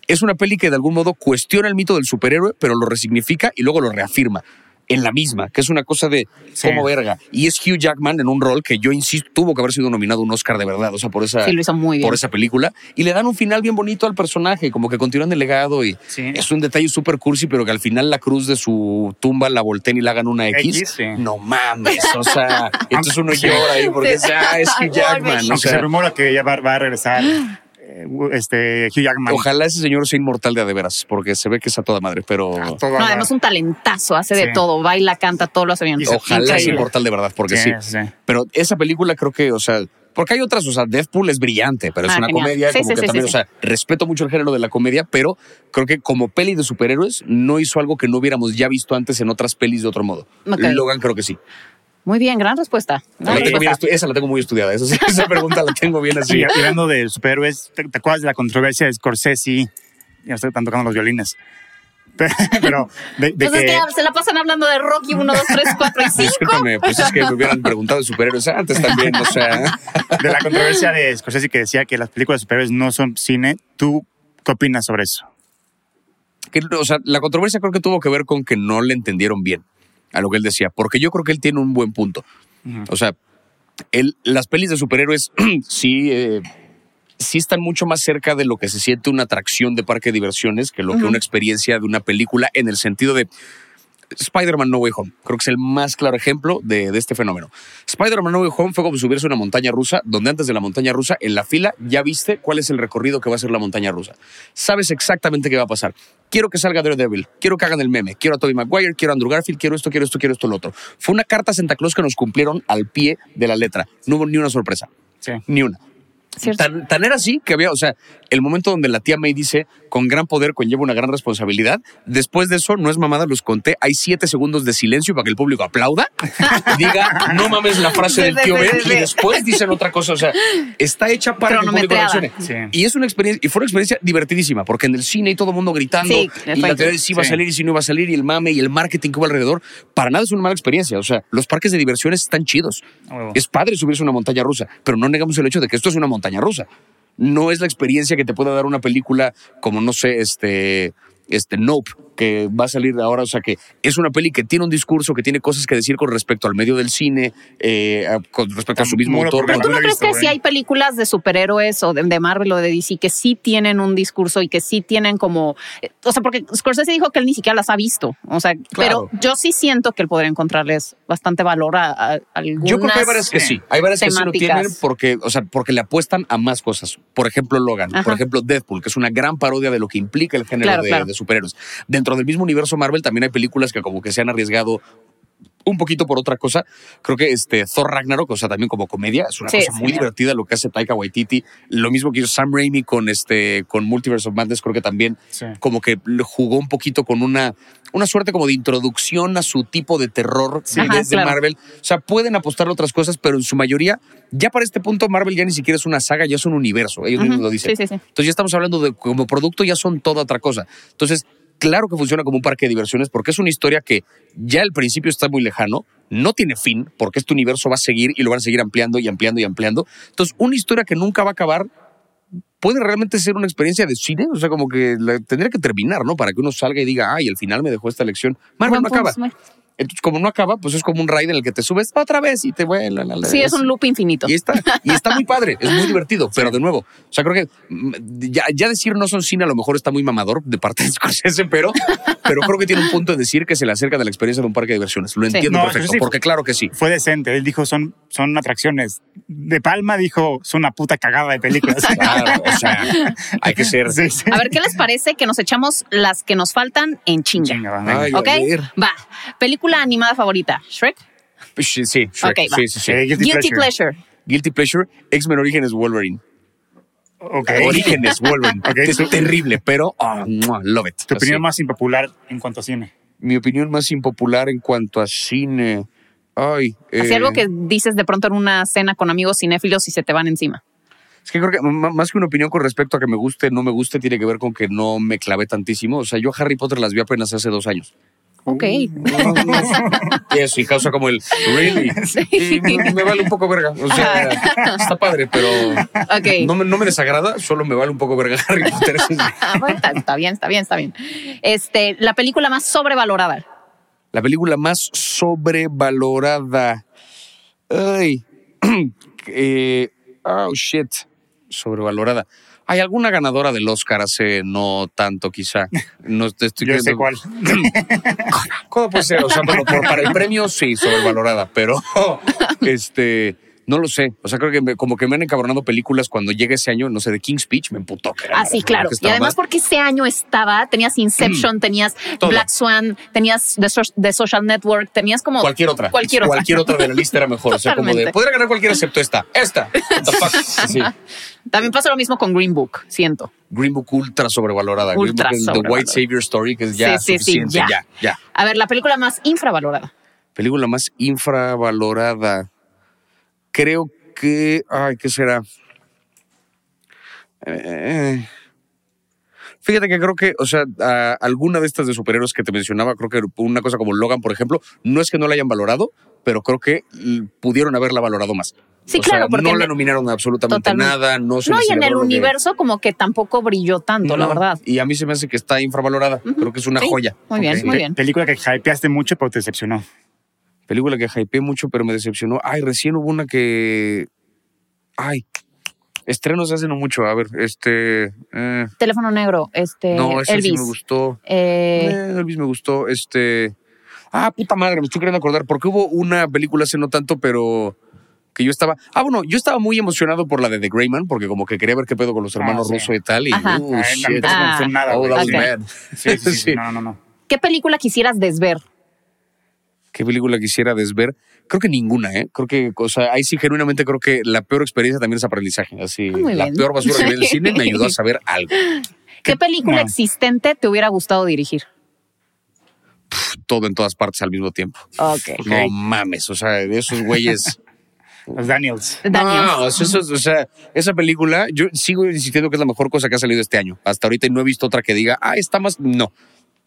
es una peli que de algún modo cuestiona el mito del superhéroe, pero lo resignifica y luego lo reafirma. En la misma, que es una cosa de Sí. como verga. Y es Hugh Jackman en un rol que yo insisto, tuvo que haber sido nominado a un Oscar de verdad, o sea, por esa, Sí, lo hizo muy bien. por esa película y le dan un final bien bonito al personaje, como que continúan el legado y Sí. es un detalle súper cursi, pero que al final la cruz de su tumba la volteen y la hagan una X. X, sí. No mames, o sea, entonces uno llora ahí porque Sí. ah, es Hugh Jackman. O Aunque se sea, rumora que ya va, va a regresar este, Hugh Jackman. ojalá ese señor sea inmortal de a veras, porque se ve que es a toda madre, pero Todo No, además un talentazo, hace de todo, baila, canta, todo lo hace bien. Ojalá sea inmortal de verdad, porque Sí, sí. sí. Pero esa película creo que, o sea, porque hay otras, o sea, Deathpool es brillante, pero es Ah, una genial. comedia, Sí, como sí, que sí, también, sí, o sea, respeto mucho el género de la comedia, pero creo que como peli de superhéroes no hizo algo que no hubiéramos ya visto antes en otras pelis de otro modo. Ok. Logan creo que sí. Muy bien, gran respuesta. Gran esa la tengo muy estudiada, esa, esa pregunta la tengo bien así. Y hablando de superhéroes, ¿te, te acuerdas de la controversia de Scorsese? Ya estoy están tocando los violines. Pero de, de Pues es que, que se la pasan hablando de Rocky 1, 2, 3, 4 y 5. Discúlpame, pues es que me hubieran preguntado de superhéroes antes también, o sea. de la controversia de Scorsese que decía que las películas de superhéroes no son cine, ¿tú qué opinas sobre eso? que, o sea, la controversia creo que tuvo que ver con que no le entendieron bien a lo que él decía, porque yo creo que él tiene un buen punto. O sea, las pelis de superhéroes sí, eh, sí están mucho más cerca de lo que se siente una atracción de parque de diversiones que lo que una experiencia de una película en el sentido de Spider-Man No Way Home. Creo que es el más claro ejemplo de, de este fenómeno. Spider-Man No Way Home fue como subirse a una montaña rusa, donde antes de la montaña rusa, en la fila, ya viste cuál es el recorrido que va a ser la montaña rusa. Sabes exactamente qué va a pasar. Quiero que salga Daredevil, quiero que hagan el meme, quiero a Tobey Maguire, quiero a Andrew Garfield, quiero esto, quiero esto, quiero esto, lo otro. Fue una carta a Santa Claus que nos cumplieron al pie de la letra. No hubo ni una sorpresa, Sí. ni una. ¿Cierto? Tan, tan era así que había, o sea, el momento donde la tía May dice, con gran poder conlleva una gran responsabilidad. Después de eso, no es mamada, los conté, hay siete segundos de silencio para que el público aplauda y diga, no mames la frase del tío Ben, y después dicen otra cosa. O sea, está hecha para que el público reaccione. Sí. Y es una experiencia, y fue una experiencia divertidísima, porque en el cine y todo el mundo gritando, Sí, y la teoría de si iba a Sí. salir y si no iba a salir, y el mame y el marketing que hubo alrededor, para nada es una mala experiencia. O sea, los parques de diversiones están chidos. A huevo. Es padre subirse a una montaña rusa, pero no negamos el hecho de que esto es una montaña rusa. No es la experiencia que te pueda dar una película como, no sé, este, este Nope, que va a salir ahora. O sea, que es una peli que tiene un discurso, que tiene cosas que decir con respecto al medio del cine, eh, con respecto a su mismo autor. ¿Pero tú no crees que güey. sí hay películas de superhéroes o de, de Marvel o de DC que sí tienen un discurso y que sí tienen como. eh, O sea, porque Scorsese dijo que él ni siquiera las ha visto. O sea, Claro. pero yo sí siento que él podría encontrarles bastante valor a, a algunas. Yo creo que hay varias que sí. Hay varias que sí lo tienen porque, o sea, porque le apuestan a más cosas. Por ejemplo, Logan. Ajá. Por ejemplo, Deadpool, que es una gran parodia de lo que implica el género Claro, de, claro. de superhéroes. Dentro del mismo universo Marvel también hay películas que como que se han arriesgado un poquito por otra cosa. Creo que este Thor Ragnarok, o sea, también como comedia, es una Sí, cosa sí. muy divertida lo que hace Taika Waititi. Lo mismo que hizo Sam Raimi con este con Multiverse of Madness, creo que también Sí. como que jugó un poquito con una una suerte como de introducción a su tipo de terror de, Ajá, de claro. Marvel. O sea, pueden apostar a otras cosas, pero en su mayoría, ya para este punto, Marvel ya ni siquiera es una saga, ya es un universo. Ellos mismos Ujú, lo dicen. Sí, sí, sí. Entonces ya estamos hablando de como producto, ya son toda otra cosa. Entonces, claro que funciona como un parque de diversiones porque es una historia que ya al principio está muy lejano, no tiene fin, porque este universo va a seguir y lo van a seguir ampliando y ampliando y ampliando. Entonces, una historia que nunca va a acabar puede realmente ser una experiencia de cine, o sea, como que la- tendría que terminar, ¿no? Para que uno salga y diga, ay, al final me dejó esta lección. Marvel no acaba. Entonces, como no acaba, pues es como un ride en el que te subes otra vez y te vuelan. a la- Sí, es un loop infinito. y está, y está muy padre, es muy divertido, pero de nuevo, o sea, creo que mm, ya, ya decir no son cine a lo mejor está muy mamador de parte de Scorsese, pero, pero creo que tiene un punto de decir que se le acerca de la experiencia de un parque de diversiones. Lo Sí. entiendo No, perfecto, sí. porque claro que sí. Fue decente. Él dijo, son, son atracciones. De Palma dijo, son una puta cagada de películas. Claro, o sea, hay que ser. Sí, sí. A ver, ¿qué les parece que nos echamos las que nos faltan en chinga? Chinga. Ay, ¿Ok? Va. Película animada favorita. Shrek. Sí, sí, Shrek, sí, sí, sí. Eh, Guilty, Guilty Pleasure. Pleasure. Guilty Pleasure, X-Men Orígenes Wolverine. Ok. Orígenes Wolverine. Ok, es terrible, pero mua, love it. Tu opinión Así. más impopular en cuanto a cine. Mi opinión más impopular en cuanto a cine. Ay. Así eh, algo que dices de pronto en una cena con amigos cinéfilos y se te van encima. Es que creo que más que una opinión con respecto a que me guste o no me guste, tiene que ver con que no me clavé tantísimo. O sea, yo Harry Potter las vi apenas hace dos años. Ok. Y eso, y causa como el really. Y me, me vale un poco verga. O sea, está padre, pero Ok. no me, no me desagrada, solo me vale un poco verga Harry Potter. Ah, bueno, está, está bien, está bien, está bien. Este, la película más sobrevalorada. La película más sobrevalorada. Ay. Eh, oh, shit. Sobrevalorada. ¿Hay alguna ganadora del Oscar hace no tanto, quizá? No te estoy Yo sé cuál. ¿Cómo puede ser? O sea, bueno, por- para el premio sí, sobrevalorada, pero este, no lo sé. O sea, creo que me- como que me han encabronado películas cuando llega ese año, no sé, de King's Speech, me emputó. que era Ah, sí, la claro. Y además mal. porque ese año estaba, tenías Inception, tenías Todo. Black Swan, tenías The, So- The Social Network, tenías como... Cualquier otra. Cualquier otra. Cualquier otra de la lista era mejor. O sea, como de, podría ganar cualquiera excepto esta. Esta. What the fuck? Sí. También pasa lo mismo con Green Book, siento. Green Book ultra sobrevalorada. Ultra Green Book, The sobrevalorada. White Savior Story, que es ya Sí, sí, sí, suficiente. ya. ya, ya. A ver, la película más infravalorada. Película más infravalorada. Creo que. Ay, ¿qué será? Eh, fíjate que creo que, o sea, a- alguna de estas de superhéroes que te mencionaba, creo que una cosa como Logan, por ejemplo, no es que no la hayan valorado, pero creo que pudieron haberla valorado más. Sí, O sea, claro, porque no la nominaron absolutamente Totalmente. nada, no se No, y en el que- universo como que tampoco brilló tanto, la verdad. Y a mí se me hace que está infravalorada. Creo que es una Sí, joya. Muy bien, muy Pe- bien. Película que hypeaste mucho, pero te decepcionó. Película que hypeé mucho, pero me decepcionó. Ay, recién hubo una que. Ay. Estrenos hace no mucho. A ver, este. eh, Teléfono negro, este, no, ese Elvis. sí me gustó. Eh, Eh, Elvis me gustó. Este. Ah, puta madre, me estoy queriendo acordar. Porque hubo una película hace no tanto, pero. Que yo estaba. Ah, bueno, yo estaba muy emocionado por la de The Greyman, porque como que quería ver qué pedo con los hermanos sí. rusos y tal. Y. Ajá. uh, Ay, shit. tampoco me Ah. nada, Oh. Sí, sí, sí, Sí. No, no, no. ¿Qué película quisieras desver? ¿Qué película quisiera desver? Creo que ninguna, ¿eh? Creo que, o sea, ahí sí genuinamente creo que la peor experiencia también es aprendizaje. Así, Ah, muy la bien. peor basura que vi en el cine me ayudó a saber algo. ¿Qué película no. existente te hubiera gustado dirigir? Todo en todas partes al mismo tiempo. Ok. No mames, o sea, de esos güeyes. Los Daniels. Daniel. No, eso- eso- o sea, esa película, yo sigo insistiendo que es la mejor cosa que ha salido este año. Hasta ahorita y no he visto otra que diga, ah, está más. No.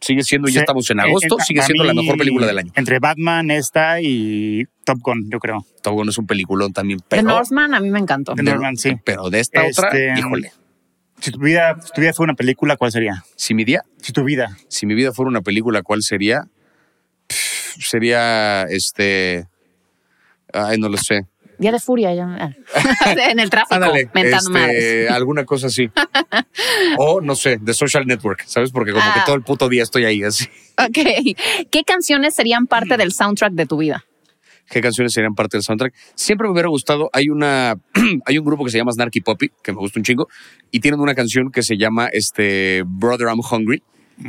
Sigue siendo, ya estamos en eh, agosto, sigue siendo la mejor película del año. Entre Batman, esta y Top Gun, yo creo. Todo bueno es un peliculón también, The pero. Northman a mí me encantó. The Northman, sí. Pero de esta Este, otra, híjole. Si tu vida, si tu vida fue una película, ¿cuál sería? Si mi día, Si tu vida. si mi vida fuera una película, ¿cuál sería? Pff, sería este. Ay, no lo sé. Día de furia ya. ah. en el tráfico, Ándale, mentando madres. este, alguna cosa así. o no sé, de Social Network, ¿sabes? Porque como Ah. que todo el puto día estoy ahí así. Ok. ¿Qué canciones serían parte del soundtrack de tu vida? ¿Qué canciones serían parte del soundtrack? Siempre me hubiera gustado. Hay una, hay un grupo que se llama Snarky Poppy, que me gusta un chingo, y tienen una canción que se llama este Brother I'm Hungry,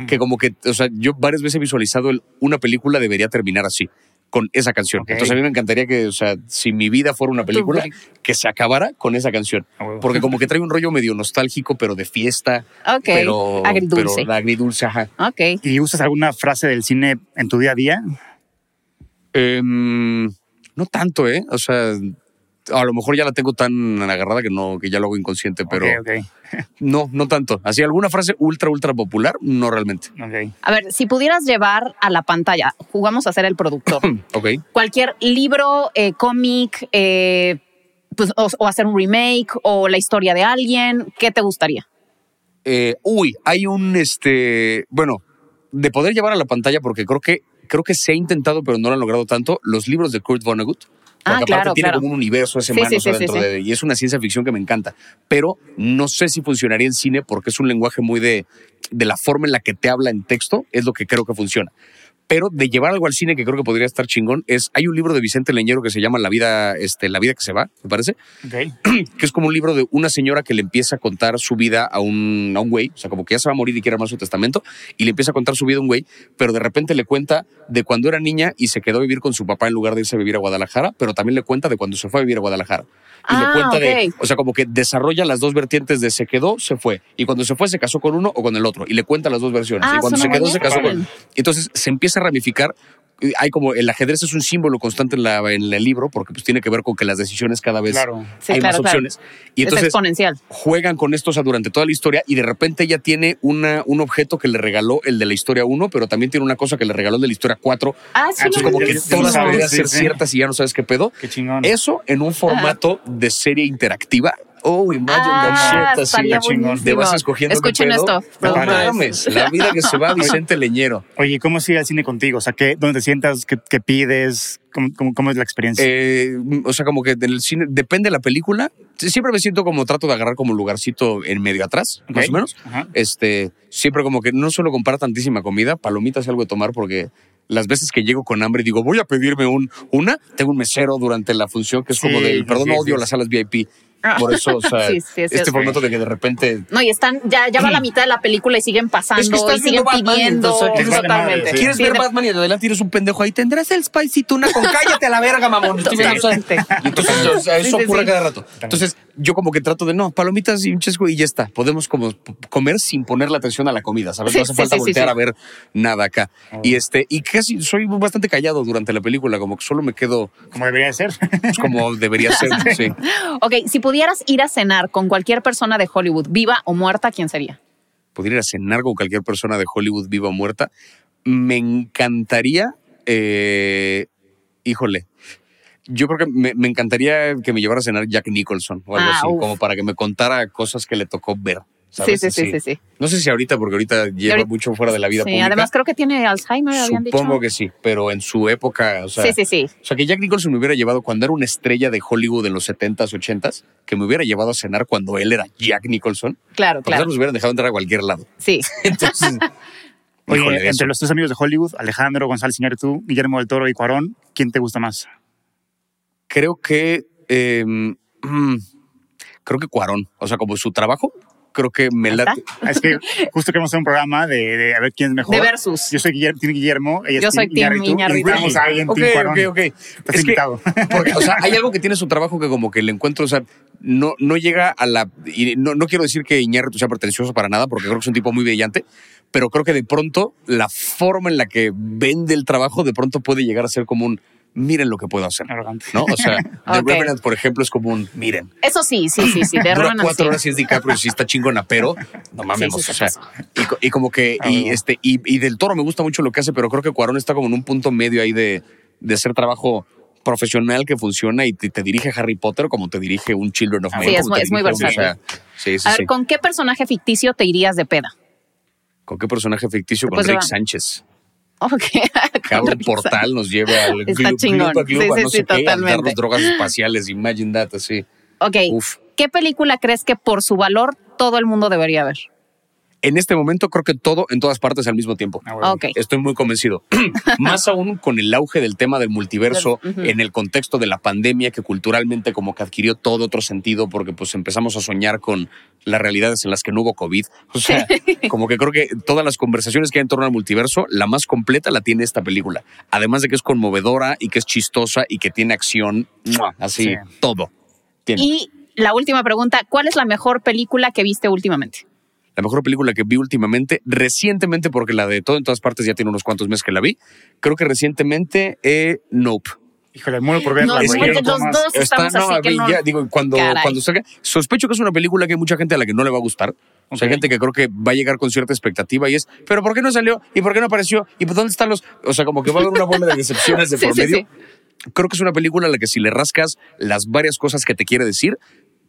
que como que, o sea, yo varias veces he visualizado el- una película debería terminar así, con esa canción. Entonces a mí me encantaría que, o sea, si mi vida fuera una película, que se acabara con esa canción. Porque como que trae un rollo medio nostálgico, pero de fiesta. Ok. Pero, Agridulce. Pero agridulce, ajá. Ok. ¿Y usas alguna frase del cine en tu día a día? Em, no tanto, ¿eh? O sea, a lo mejor ya la tengo tan agarrada que no, que ya lo hago inconsciente, pero Ok, ok. no, no tanto. Así, alguna frase ultra, ultra popular, no realmente. ok. A ver, si pudieras llevar a la pantalla, jugamos a ser el productor. Ok. Cualquier libro, eh, cómic, eh, pues, o, o hacer un remake o la historia de alguien, ¿qué te gustaría? Eh, uy, hay un este. Bueno, de poder llevar a la pantalla, porque creo que, creo que se ha intentado, pero no lo han logrado tanto, los libros de Kurt Vonnegut. Ah, aparte claro, tiene claro. como un universo ese Sí, mano sí, o sea, sí, dentro de y es una ciencia ficción que me encanta. Pero no sé si funcionaría en cine porque es un lenguaje muy de, de la forma en la que te habla en texto, es lo que creo que funciona. Pero de llevar algo al cine que creo que podría estar chingón es hay un libro de Vicente Leñero que se llama La vida, este, La vida que se va, me parece, Ok. que es como un libro de una señora que le empieza a contar su vida a un, a un güey, o sea, como que ya se va a morir y quiere armar su testamento, y le empieza a contar su vida a un güey, pero de repente le cuenta de cuando era niña y se quedó a vivir con su papá en lugar de irse a vivir a Guadalajara, pero también le cuenta de cuando se fue a vivir a Guadalajara. Y Ah, le cuenta de, ok. o sea, como que desarrolla las dos vertientes de se quedó, se fue, y cuando se fue se casó con uno o con el otro, y le cuenta las dos versiones, Ah, y cuando se quedó muy se casó bien. con... Entonces se empieza ramificar hay como el ajedrez es un símbolo constante en, la, en el libro porque pues tiene que ver con que las decisiones cada vez Claro. Sí, hay claro, más claro. opciones. Y es entonces exponencial. juegan con esto o sea, durante toda la historia y de repente ella tiene una, un objeto que le regaló el de la historia 1, pero también tiene una cosa que le regaló el de la historia 4. Ah, sí, Entonces no como que todas podrían ser ciertas y ya no sabes qué pedo. Qué chingón. Eso en un formato de serie interactiva. Oh, imagine Ah, that shit. Así, chingón. Te vas escogiendo Escuchen pedo. esto, No mames, la vida que se va Vicente Leñero. Oye, ¿cómo es ir al cine contigo? O sea, ¿qué, ¿dónde te sientas? ¿Qué, qué pides? ¿Cómo, cómo, cómo es la experiencia? Eh, o sea, como que en el cine, depende de la película. Siempre me siento como trato de agarrar como lugarcito en medio atrás, más o menos. Ajá. Este, siempre como que no suelo comprar tantísima comida, palomitas y algo de tomar, porque las veces que llego con hambre y digo, voy a pedirme un, una, tengo un mesero durante la función que es como del, perdón, sí, odio sí. las salas VIP. Ah. Por eso, o sea, Sí, sí, sí, este sí. formato de que de repente No, y están, ya, ya va la mitad de la película y siguen pasando Es que estás y siguen Batman, pidiendo. entonces, totalmente. sí. ¿Quieres Sí, ver de- Batman y adelante tienes un pendejo ahí? Tendrás el spicy tuna con cállate a la verga, mamón. Totalmente. y entonces o sea, eso ocurre sí. cada rato. Entonces yo como que trato de no, palomitas y un chesco y ya está. Podemos como comer sin poner la atención a la comida, ¿sabes? Sí, no hace sí, falta voltear sí. a ver nada acá. Y este y casi soy bastante callado durante la película, como que solo me quedo Como debería de ser. pues, como debería ser. Sí. Ok, si pudieras ir a cenar con cualquier persona de Hollywood, viva o muerta, ¿quién sería? Pudiera ir a cenar con cualquier persona de Hollywood viva o muerta. Me encantaría, eh, híjole, yo creo que me, me encantaría que me llevara a cenar Jack Nicholson o algo Ah, así, uf. como para que me contara cosas que le tocó ver. ¿Sabes? Sí, sí, sí, sí, sí. No sé si ahorita, porque ahorita lleva ahorita- mucho fuera de la vida Sí, pública. además creo que tiene Alzheimer, habían dicho. Supongo que sí, pero en su época, o sea, sí, sí, sí. o sea, que Jack Nicholson me hubiera llevado cuando era una estrella de Hollywood en los 70s, 80s, que me hubiera llevado a cenar cuando él era Jack Nicholson, Claro, claro. nos hubieran dejado entrar a cualquier lado. Sí. Entonces, Oye, entre eso. los tres amigos de Hollywood, Alejandro, González Iñárritu, Guillermo del Toro y Cuarón, ¿quién te gusta más? creo que eh, mm, creo que Cuarón, o sea, como su trabajo, creo que me late. Es que justo queremos hacer un programa de, de a ver quién es mejor. De versus. Yo soy Guillermo, Guillermo, ella Yo es soy. Y necesitamos a alguien Ok, Team Cuarón. ok, ok. Estás Es que- invitado. Porque, o sea, hay algo que tiene su trabajo que como que le encuentro, o sea, no, no llega a la... Y no, no quiero decir que Iñárritu sea pretencioso para nada, porque creo que es un tipo muy brillante, pero creo que de pronto la forma en la que vende el trabajo de pronto puede llegar a ser como un miren lo que puedo hacer, Arrogante. ¿no? O sea, The Ok. Revenant, por ejemplo, es como un miren. Eso sí, sí, sí, sí. De Dura cuatro sí. horas y es DiCaprio y sí está chingona, pero no mames, Sí, sí, o se sea, y, co- y como que, Ah, y, este, y, y del toro me gusta mucho lo que hace, pero creo que Cuarón está como en un punto medio ahí de, de hacer trabajo profesional que funciona y te, te dirige Harry Potter como te dirige un Children of Men. sí, es muy- es muy versátil. o sea, A ver. ¿con qué personaje ficticio te irías de peda? ¿Con qué personaje ficticio? Con Pues Rick va. Sánchez. Ok. Cada Con un portal nos lleva al Está glu- chingón. glupa, Sí, sí, no sí, sé qué, al totalmente. darnos drogas espaciales, imagine that, así. Ok. Uf. ¿Qué película crees que por su valor todo el mundo debería ver? En este momento creo que todo en todas partes al mismo tiempo. Ah. Estoy muy convencido. Más aún con el auge del tema del multiverso en el contexto de la pandemia que culturalmente como que adquirió todo otro sentido porque pues empezamos a soñar con las realidades en las que no hubo COVID. O sea, como que creo que todas las conversaciones que hay en torno al multiverso, la más completa la tiene esta película. Además de que es conmovedora y que es chistosa y que tiene acción, así, Sí. todo. Tiene. Y la última pregunta, ¿cuál es la mejor película que viste últimamente? La mejor película que vi últimamente, recientemente, porque la de todo en todas partes ya tiene unos cuantos meses que la vi, creo que recientemente eh, Nope. Híjole, muero por verla. No, es que no los dos estamos así a que no- ya, digo, cuando, Caray. cuando salga, sospecho que es una película que hay mucha gente a la que no le va a gustar. O sea, hay gente que creo que va a llegar con cierta expectativa y es, pero ¿por qué no salió? ¿Y por qué no apareció? ¿Y por dónde están los...? O sea, como que va a haber una bola de decepciones de Sí, por sí, medio. sí. Creo que es una película a la que si le rascas las varias cosas que te quiere decir,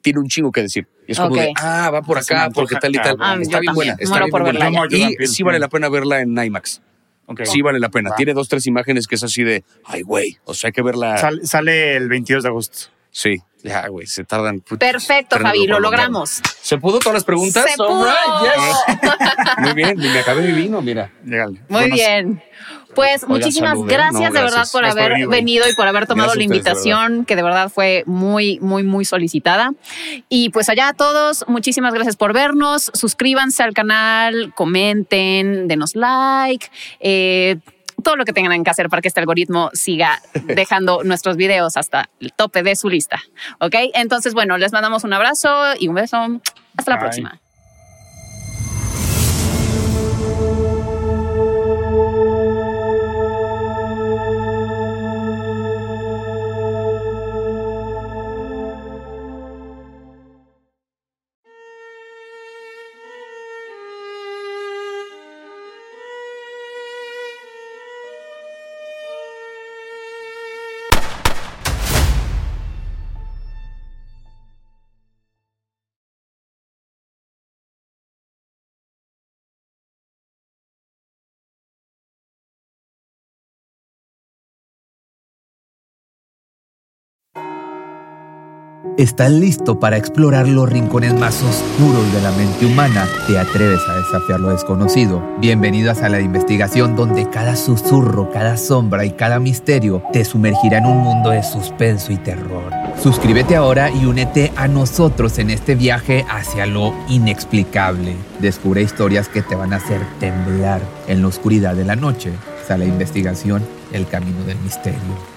tiene un chingo que decir. Y es como de, ah, va por acá, porque tal y tal. Ah, está bien buena. Está Muero bien por buena. verla Y sí vale la pena verla en IMAX. Ok. Sí vale la pena. Tiene dos, tres imágenes que es así de, ay, güey. O sea, hay que verla. Sal- sale el 22 de agosto. Sí, ya, güey, se tardan. Perfecto, Javi, lo logramos. ¿Se pudo todas las preguntas? Se pudo. Right, yes. Muy bien, y me acabé mi vino, mira. Llegale. Muy bien. Pues muchísimas salud, gracias No, de verdad gracias. por haber venido y por haber tomado Gracias la a ustedes, de invitación, que de verdad fue muy, muy, muy solicitada. Y pues allá a todos, muchísimas gracias por vernos. Suscríbanse al canal, comenten, denos like. eh, todo lo que tengan que hacer para que este algoritmo siga dejando nuestros videos hasta el tope de su lista. ¿Ok? Entonces, bueno, les mandamos un abrazo y un beso. Hasta la próxima. ¿Estás listo para explorar los rincones más oscuros de la mente humana? ¿Te atreves a desafiar lo desconocido? Bienvenidos a la investigación donde cada susurro, cada sombra y cada misterio te sumergirá en un mundo de suspenso y terror. Suscríbete ahora y únete a nosotros en este viaje hacia lo inexplicable. Descubre historias que te van a hacer temblar en la oscuridad de la noche. A la investigación, el camino del misterio.